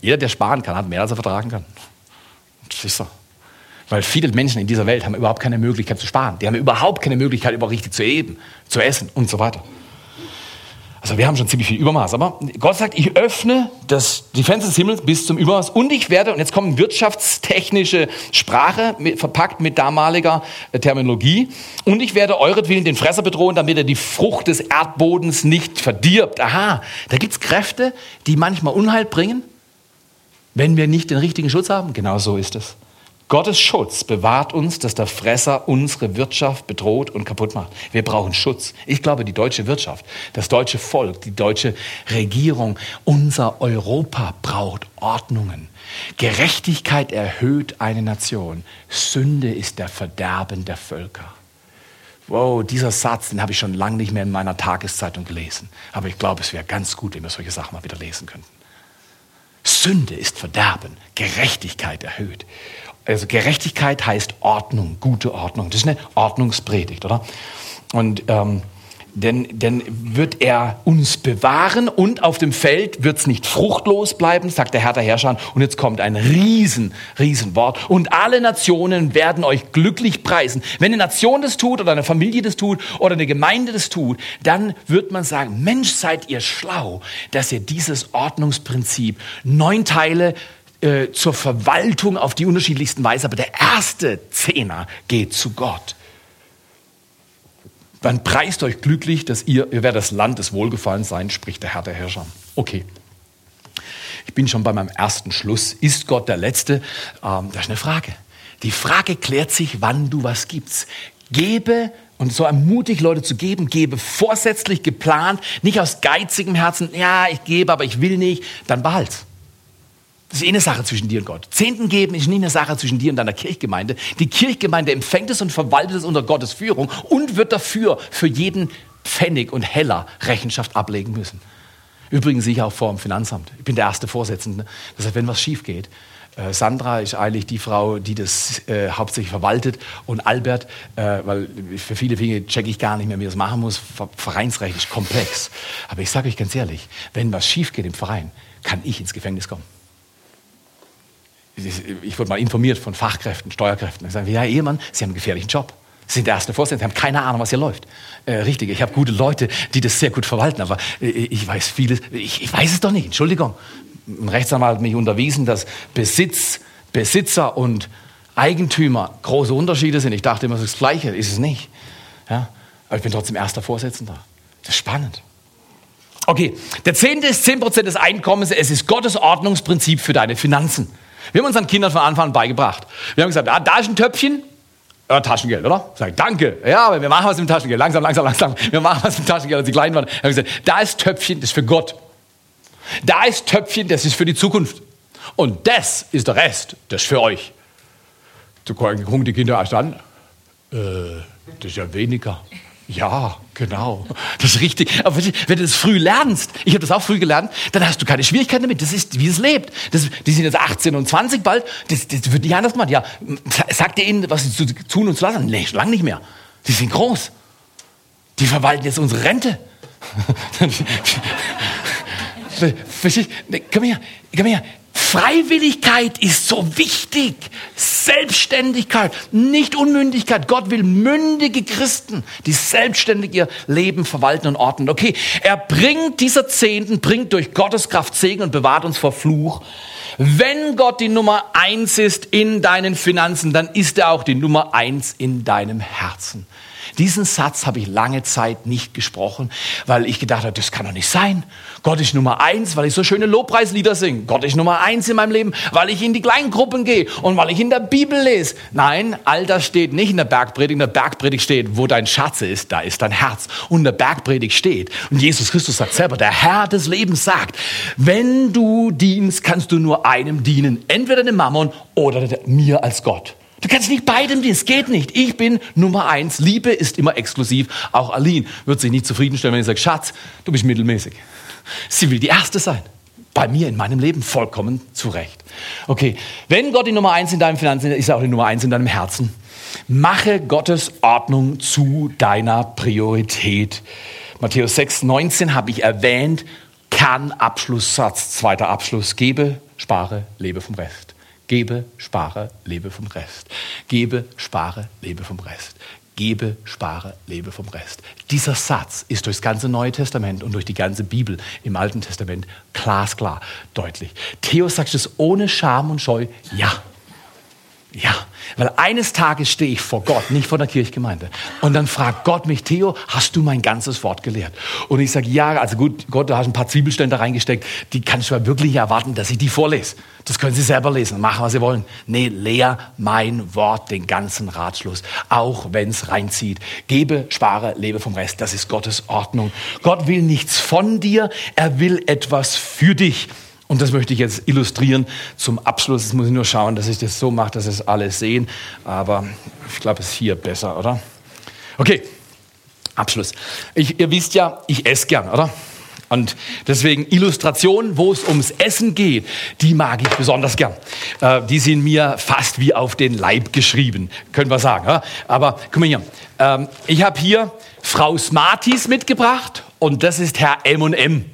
Jeder, der sparen kann, hat mehr, als er vertragen kann. Das ist so. Weil viele Menschen in dieser Welt haben überhaupt keine Möglichkeit zu sparen. Die haben überhaupt keine Möglichkeit, über richtig zu leben, zu essen und so weiter. Also wir haben schon ziemlich viel Übermaß. Aber Gott sagt, ich öffne das, die Fenster des Himmels bis zum Übermaß und ich werde, und jetzt kommt wirtschaftstechnische Sprache, mit, verpackt mit damaliger äh, Terminologie, und ich werde euretwillen den Fresser bedrohen, damit er die Frucht des Erdbodens nicht verdirbt. Aha, da gibt's Kräfte, die manchmal Unheil bringen, wenn wir nicht den richtigen Schutz haben. Genau so ist es. Gottes Schutz bewahrt uns, dass der Fresser unsere Wirtschaft bedroht und kaputt macht. Wir brauchen Schutz. Ich glaube, die deutsche Wirtschaft, das deutsche Volk, die deutsche Regierung, unser Europa braucht Ordnungen. Gerechtigkeit erhöht eine Nation. Sünde ist der Verderben der Völker. Wow, dieser Satz, den habe ich schon lange nicht mehr in meiner Tageszeitung gelesen. Aber ich glaube, es wäre ganz gut, wenn wir solche Sachen mal wieder lesen könnten. Sünde ist Verderben, Gerechtigkeit erhöht. Also Gerechtigkeit heißt Ordnung, gute Ordnung. Das ist eine Ordnungspredigt, oder? Und ähm, denn, denn wird er uns bewahren und auf dem Feld wird es nicht fruchtlos bleiben, sagt der Herr der Herrscher. Und jetzt kommt ein riesen, riesen. Und alle Nationen werden euch glücklich preisen. Wenn eine Nation das tut oder eine Familie das tut oder eine Gemeinde das tut, dann wird man sagen, Mensch, seid ihr schlau, dass ihr dieses Ordnungsprinzip neun Teile äh, zur Verwaltung auf die unterschiedlichsten Weise, aber der erste Zehner geht zu Gott. Dann preist euch glücklich, dass ihr, ihr werdet das Land des Wohlgefallens sein, spricht der Herr der Herrscher. Okay. Ich bin schon bei meinem ersten Schluss. Ist Gott der Letzte? Ähm, das ist eine Frage. Die Frage klärt sich, wann du was gibst. Gebe und so ermutigt Leute zu geben, gebe vorsätzlich geplant, nicht aus geizigem Herzen, ja, ich gebe, aber ich will nicht, dann behalt's. Das ist eh eine Sache zwischen dir und Gott. Zehnten geben ist nicht eine Sache zwischen dir und deiner Kirchgemeinde. Die Kirchgemeinde empfängt es und verwaltet es unter Gottes Führung und wird dafür für jeden Pfennig und Heller Rechenschaft ablegen müssen. Übrigens sicher auch vor dem Finanzamt. Ich bin der erste Vorsitzende. Das heißt, wenn was schief geht, äh, Sandra ist eigentlich die Frau, die das äh, hauptsächlich verwaltet und Albert, äh, weil für viele Dinge checke ich gar nicht mehr, wie ich das machen muss. Vereinsrecht ist komplex. Aber ich sage euch ganz ehrlich, wenn was schief geht im Verein, kann ich ins Gefängnis kommen ich wurde mal informiert von Fachkräften, Steuerkräften. Ich sage, ja, Ehemann, Sie haben einen gefährlichen Job. Sie sind der erste Vorsitzende, Sie haben keine Ahnung, was hier läuft. Äh, richtig, ich habe gute Leute, die das sehr gut verwalten, aber äh, ich weiß vieles, ich, ich, weiß es doch nicht, Entschuldigung. Ein Rechtsanwalt hat mich unterwiesen, dass Besitz, Besitzer und Eigentümer große Unterschiede sind. Ich dachte immer, es ist das Gleiche, ist es nicht. Ja? Aber ich bin trotzdem erster Vorsitzender. Das ist spannend. Okay, der Zehnte ist 10% des Einkommens. Es ist Gottes Ordnungsprinzip für deine Finanzen. Wir haben unseren Kindern von Anfang an beigebracht. Wir haben gesagt, ah, da ist ein Töpfchen, ja, Taschengeld, oder? Sag, danke. Ja, aber wir machen was mit dem Taschengeld. Langsam, langsam, langsam. Wir machen was mit dem Taschengeld, als sie klein waren. Wir haben gesagt, da ist Töpfchen, das ist für Gott. Da ist Töpfchen, das ist für die Zukunft. Und das ist der Rest, das ist für euch. Du gucken die Kinder erst an. Äh, das ist ja weniger. Ja, genau. Das ist richtig. Aber wenn du das früh lernst, ich habe das auch früh gelernt, dann hast du keine Schwierigkeiten damit. Das ist, wie es lebt. Das, die sind jetzt 18 und 20 bald. Das, das wird nicht anders gemacht. Ja, sagt ihr ihnen, was sie zu tun und zu lassen? Nee, schon lange nicht mehr. Die sind groß. Die verwalten jetzt unsere Rente. (laughs) (laughs) komm her, komm her. Freiwilligkeit ist so wichtig. Selbstständigkeit, nicht Unmündigkeit. Gott will mündige Christen, die selbstständig ihr Leben verwalten und ordnen. Okay, er bringt dieser Zehnten, bringt durch Gottes Kraft Segen und bewahrt uns vor Fluch. Wenn Gott die Nummer eins ist in deinen Finanzen, dann ist er auch die Nummer eins in deinem Herzen. Diesen Satz habe ich lange Zeit nicht gesprochen, weil ich gedacht habe, das kann doch nicht sein. Gott ist Nummer eins, weil ich so schöne Lobpreislieder singe. Gott ist Nummer eins in meinem Leben, weil ich in die Kleingruppen gehe und weil ich in der Bibel lese. Nein, all das steht nicht in der Bergpredigt. In der Bergpredigt steht, wo dein Schatz ist, da ist dein Herz. Und in der Bergpredigt steht, und Jesus Christus sagt selber, der Herr des Lebens sagt, wenn du dienst, kannst du nur einem dienen. Entweder dem Mammon oder mir als Gott. Du kannst nicht beidem dienen, es geht nicht. Ich bin Nummer eins. Liebe ist immer exklusiv. Auch Aline wird sich nicht zufriedenstellen, wenn ich sage, Schatz, du bist mittelmäßig. Sie will die Erste sein. Bei mir in meinem Leben vollkommen zurecht. Okay, wenn Gott die Nummer eins in deinem Finanzen ist, ist er auch die Nummer eins in deinem Herzen. Mache Gottes Ordnung zu deiner Priorität. Matthäus 6, 19 habe ich erwähnt. Kernabschlusssatz, zweiter Abschluss. Gebe, spare, lebe vom Rest. Gebe, spare, lebe vom Rest. Gebe, spare, lebe vom Rest. Gebe, spare, lebe vom Rest. Dieser Satz ist durchs ganze Neue Testament und durch die ganze Bibel im Alten Testament glasklar, deutlich. Theo sagt es ohne Scham und Scheu, ja. Weil eines Tages stehe ich vor Gott, nicht vor der Kirchgemeinde. Und dann fragt Gott mich, Theo, hast du mein ganzes Wort gelehrt? Und ich sage, ja, also gut, Gott, du hast ein paar Zwiebelstände reingesteckt, die kannst du ja wirklich erwarten, dass ich die vorlese. Das können Sie selber lesen, machen, was Sie wollen. Nee, lehr mein Wort, den ganzen Ratschluss, auch wenn es reinzieht. Gebe, spare, lebe vom Rest. Das ist Gottes Ordnung. Gott will nichts von dir, er will etwas für dich. Und das möchte ich jetzt illustrieren zum Abschluss. Jetzt muss ich nur schauen, dass ich das so mache, dass es alle sehen. Aber ich glaube, es ist hier besser, oder? Okay, Abschluss. Ich, ihr wisst ja, ich esse gern, oder? Und deswegen Illustrationen, wo es ums Essen geht, die mag ich besonders gern. Äh, die sind mir fast wie auf den Leib geschrieben, können wir sagen. Ja? Aber guck mal hier, ähm, ich habe hier Frau Smarties mitgebracht und das ist Herr M&M.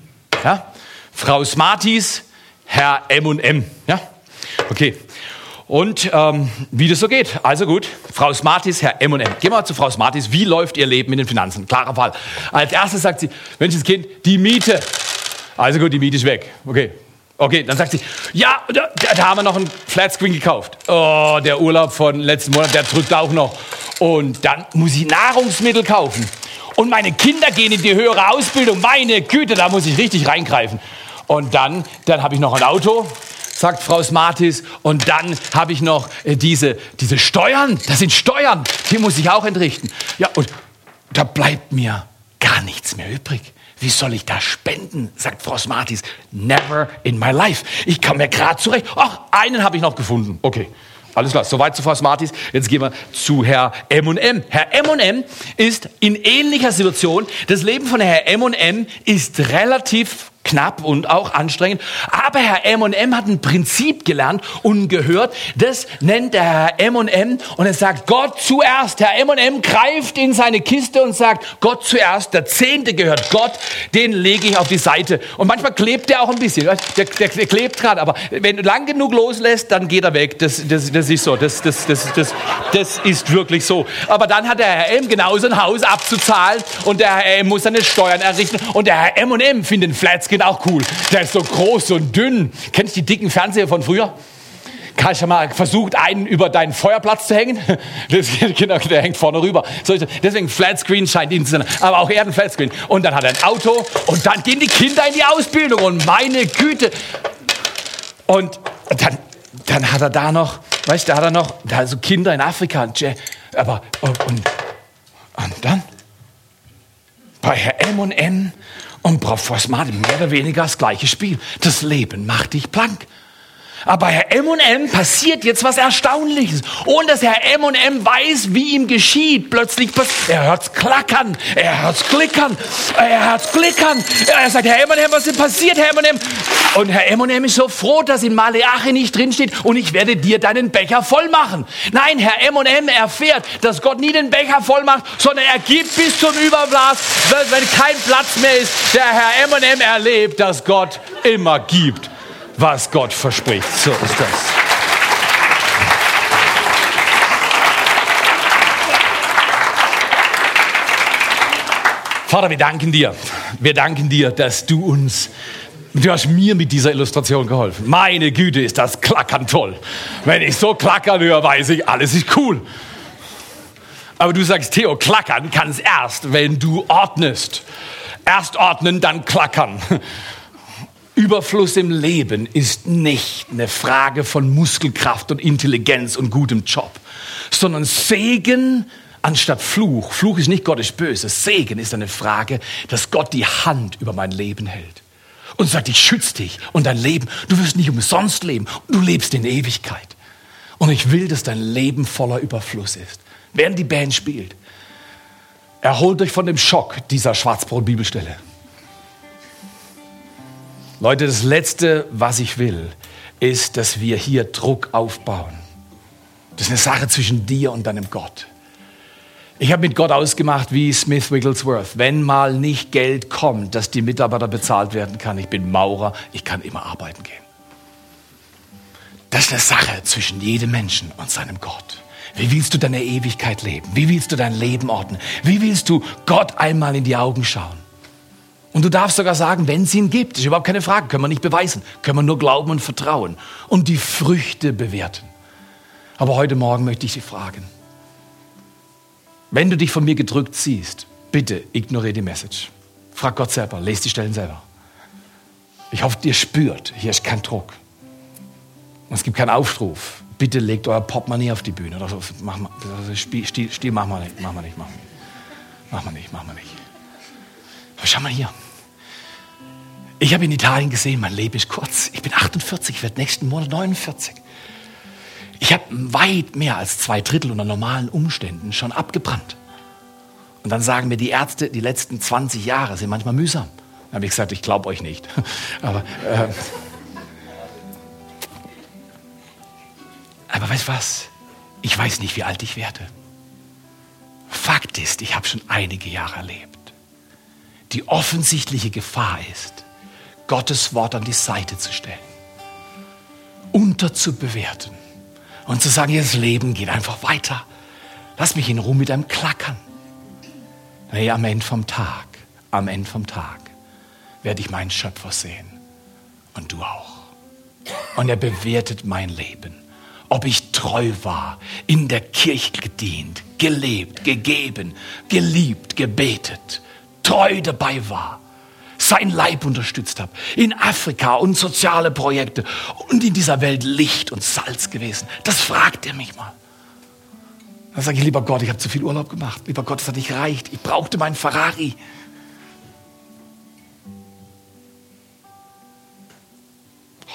Ja? Frau Smarties, Herr M&M. Ja? Okay. Und ähm, wie das so geht. Also gut, Frau Smarties, Herr M&M. Gehen wir mal zu Frau Smarties. Wie läuft Ihr Leben mit den Finanzen? Klarer Fall. Als erstes sagt sie, Mensch, das Kind, die Miete. Also gut, die Miete ist weg. Okay. Okay, dann sagt sie, ja, da, da haben wir noch einen Flatscreen gekauft. Oh, der Urlaub von letzten Monat, der drückt auch noch. Und dann muss ich Nahrungsmittel kaufen. Und meine Kinder gehen in die höhere Ausbildung. Meine Güte, da muss ich richtig reingreifen. Und dann, dann habe ich noch ein Auto, sagt Frau Smartis. Und dann habe ich noch äh, diese, diese Steuern. Das sind Steuern. Die muss ich auch entrichten. Ja, und da bleibt mir gar nichts mehr übrig. Wie soll ich da spenden? sagt Frau Smartis. Never in my life. Ich komme mir gerade zurecht. Ach, einen habe ich noch gefunden. Okay. Alles klar, soweit zu Frau Smartis. Jetzt gehen wir zu Herr M&M. Herr M&M ist in ähnlicher Situation. Das Leben von Herr M&M ist relativ knapp und auch anstrengend. Aber Herr M&M hat ein Prinzip gelernt und gehört. Das nennt der Herr M&M und er sagt Gott zuerst. Herr M&M greift in seine Kiste und sagt Gott zuerst. Der Zehnte gehört Gott. Den lege ich auf die Seite. Und manchmal klebt der auch ein bisschen. Der, der, der klebt gerade. Aber wenn du lang genug loslässt, dann geht er weg. Das, das, das ist so. Das, das, das, das, das ist wirklich so. Aber dann hat der Herr M genauso ein Haus abzuzahlen und der Herr M muss seine Steuern errichten und der Herr M&M findet Flatscreen Kind auch cool. Der ist so groß und dünn. Kennst du die dicken Fernseher von früher? Hast du mal versucht, einen über deinen Feuerplatz zu hängen? (laughs) Das, genau, der hängt vorne rüber. Deswegen Flatscreen scheint ihn zu sein. Aber auch er hat ein Flatscreen. Und dann hat er ein Auto und dann gehen die Kinder in die Ausbildung und meine Güte. Und dann, dann hat er da noch, weißt du, da hat er noch, da so Kinder in Afrika. Aber, und, und dann bei Herr M&M und Professor Smart mehr oder weniger das gleiche Spiel. Das Leben macht dich blank. Aber Herr M&M passiert jetzt was Erstaunliches. Ohne dass Herr M&M weiß, wie ihm geschieht. Plötzlich, er hört's klackern, er hört's klickern, er hört's klickern. Er sagt, Herr M&M, was ist passiert, Herr M&M? Und Herr M&M ist so froh, dass in Maleache nicht drinsteht und ich werde dir deinen Becher voll machen. Nein, Herr M&M erfährt, dass Gott nie den Becher voll macht, sondern er gibt bis zum Überblas, wenn kein Platz mehr ist. Der Herr M&M erlebt, dass Gott immer gibt was Gott verspricht. So ist das. Vater, wir danken dir. Wir danken dir, dass du uns, du hast mir mit dieser Illustration geholfen. Meine Güte, ist das Klackern toll. Wenn ich so klackern höre, weiß ich, alles ist cool. Aber du sagst, Theo, klackern kann es erst, wenn du ordnest. Erst ordnen, dann klackern. Überfluss im Leben ist nicht eine Frage von Muskelkraft und Intelligenz und gutem Job, sondern Segen anstatt Fluch. Fluch ist nicht Gott ist böse. Segen ist eine Frage, dass Gott die Hand über mein Leben hält und sagt, ich schütze dich und dein Leben. Du wirst nicht umsonst leben. Du lebst in Ewigkeit. Und ich will, dass dein Leben voller Überfluss ist. Während die Band spielt, erholt euch von dem Schock dieser Schwarzbrot-Bibelstelle. Leute, das Letzte, was ich will, ist, dass wir hier Druck aufbauen. Das ist eine Sache zwischen dir und deinem Gott. Ich habe mit Gott ausgemacht, wie Smith Wigglesworth, wenn mal nicht Geld kommt, dass die Mitarbeiter bezahlt werden kann, ich bin Maurer, ich kann immer arbeiten gehen. Das ist eine Sache zwischen jedem Menschen und seinem Gott. Wie willst du deine Ewigkeit leben? Wie willst du dein Leben ordnen? Wie willst du Gott einmal in die Augen schauen? Und du darfst sogar sagen, wenn es ihn gibt, ist überhaupt keine Frage, können wir nicht beweisen, können wir nur glauben und vertrauen und die Früchte bewerten. Aber heute Morgen möchte ich Sie fragen, wenn du dich von mir gedrückt siehst, bitte ignoriere die Message. Frag Gott selber, lese die Stellen selber. Ich hoffe, ihr spürt, hier ist kein Druck. Und es gibt keinen Aufruf. Bitte legt euer Portemonnaie auf die Bühne. Oder so. Mach mal, Stil, Stil, mach mal nicht, mach mal nicht, mach mal nicht. Mach mal nicht, mach mal nicht. Aber schau mal hier. Ich habe in Italien gesehen, mein Leben ist kurz. Ich bin 48, ich werde nächsten Monat 49. Ich habe weit mehr als zwei Drittel unter normalen Umständen schon abgebrannt. Und dann sagen mir die Ärzte, die letzten 20 Jahre sind manchmal mühsam. Dann habe ich gesagt, ich glaube euch nicht. (laughs) Aber, äh, aber weißt was? Ich weiß nicht, wie alt ich werde. Fakt ist, ich habe schon einige Jahre erlebt. Die offensichtliche Gefahr ist, Gottes Wort an die Seite zu stellen, unterzubewerten und zu sagen, das Leben geht einfach weiter. Lass mich in Ruhe mit einem Klackern. Nee, am Ende vom Tag, am Ende vom Tag werde ich meinen Schöpfer sehen und du auch. Und er bewertet mein Leben. Ob ich treu war, in der Kirche gedient, gelebt, gegeben, geliebt, gebetet, treu dabei war sein Leib unterstützt habe, in Afrika und soziale Projekte und in dieser Welt Licht und Salz gewesen. Das fragt er mich mal. Dann sage ich, lieber Gott, ich habe zu viel Urlaub gemacht. Lieber Gott, es hat nicht reicht. Ich brauchte meinen Ferrari.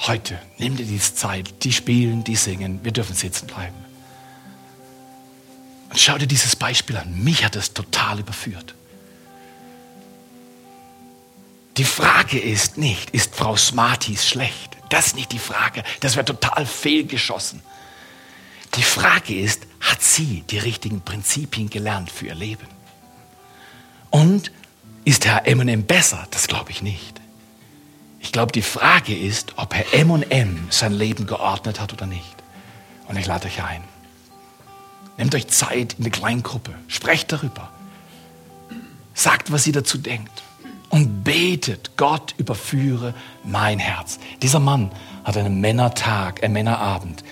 Heute, nimm dir diese Zeit. Die spielen, die singen. Wir dürfen sitzen bleiben. Und schau dir dieses Beispiel an. Mich hat es total überführt. Die Frage ist nicht, ist Frau Smarties schlecht? Das ist nicht die Frage. Das wäre total fehlgeschossen. Die Frage ist, hat sie die richtigen Prinzipien gelernt für ihr Leben? Und ist Herr M&M besser? Das glaube ich nicht. Ich glaube, die Frage ist, ob Herr M&M sein Leben geordnet hat oder nicht. Und ich lade euch ein. Nehmt euch Zeit in eine Kleingruppe. Sprecht darüber. Sagt, was ihr dazu denkt und betet, Gott überführe mein Herz. Dieser Mann hat einen Männertag, einen Männerabend.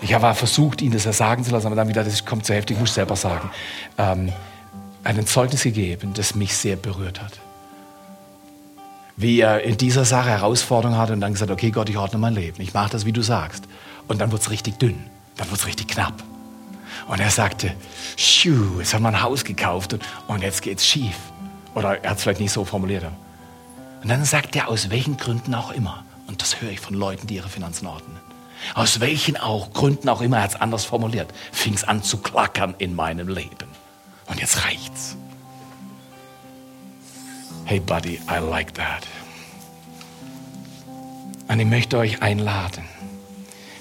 Ich habe versucht, ihn das ja sagen zu lassen, aber dann wieder, das kommt zu heftig, ich muss selber sagen. Ähm, ein Zeugnis gegeben, das mich sehr berührt hat. Wie er in dieser Sache Herausforderungen hatte und dann gesagt, okay Gott, ich ordne mein Leben, ich mache das, wie du sagst. Und dann wird es richtig dünn, dann wird es richtig knapp. Und er sagte, jetzt haben wir ein Haus gekauft und, und jetzt geht's schief. Oder er hat es vielleicht nicht so formuliert. Und dann sagt er, aus welchen Gründen auch immer, und das höre ich von Leuten, die ihre Finanzen ordnen, Aus welchen auch Gründen auch immer, er hat es anders formuliert, fing es an zu klackern in meinem Leben. Und jetzt reicht's. Hey Buddy, I like that. Und ich möchte euch einladen.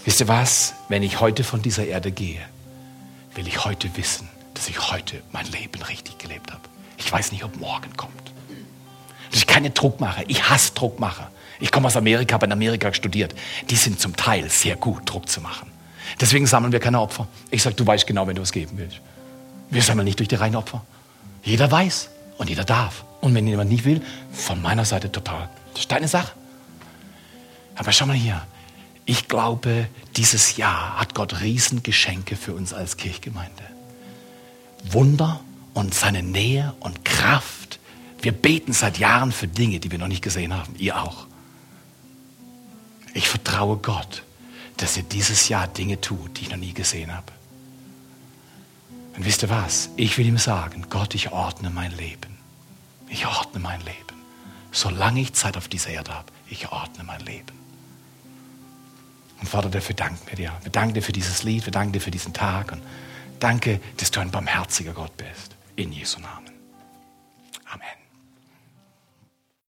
Wisst ihr was? Wenn ich heute von dieser Erde gehe, will ich heute wissen, dass ich heute mein Leben richtig gelebt habe. Ich weiß nicht, ob morgen kommt. Dass ich keine Druckmacher. Ich hasse Druckmacher. Ich komme aus Amerika, habe in Amerika studiert. Die sind zum Teil sehr gut, Druck zu machen. Deswegen sammeln wir keine Opfer. Ich sage, du weißt genau, wenn du es geben willst. Wir sammeln nicht durch die reinen Opfer. Jeder weiß und jeder darf. Und wenn jemand nicht will, von meiner Seite total. Das ist deine Sache. Aber schau mal hier. Ich glaube, dieses Jahr hat Gott Riesengeschenke für uns als Kirchgemeinde. Wunder und seine Nähe und Kraft. Wir beten seit Jahren für Dinge, die wir noch nicht gesehen haben. Ihr auch. Ich vertraue Gott, dass er dieses Jahr Dinge tut, die ich noch nie gesehen habe. Und wisst ihr was? Ich will ihm sagen, Gott, ich ordne mein Leben. Ich ordne mein Leben. Solange ich Zeit auf dieser Erde habe, ich ordne mein Leben. Und Vater, dafür danken wir dir. Wir danken dir für dieses Lied, wir danken dir für diesen Tag und danke, dass du ein barmherziger Gott bist. In Jesu Namen.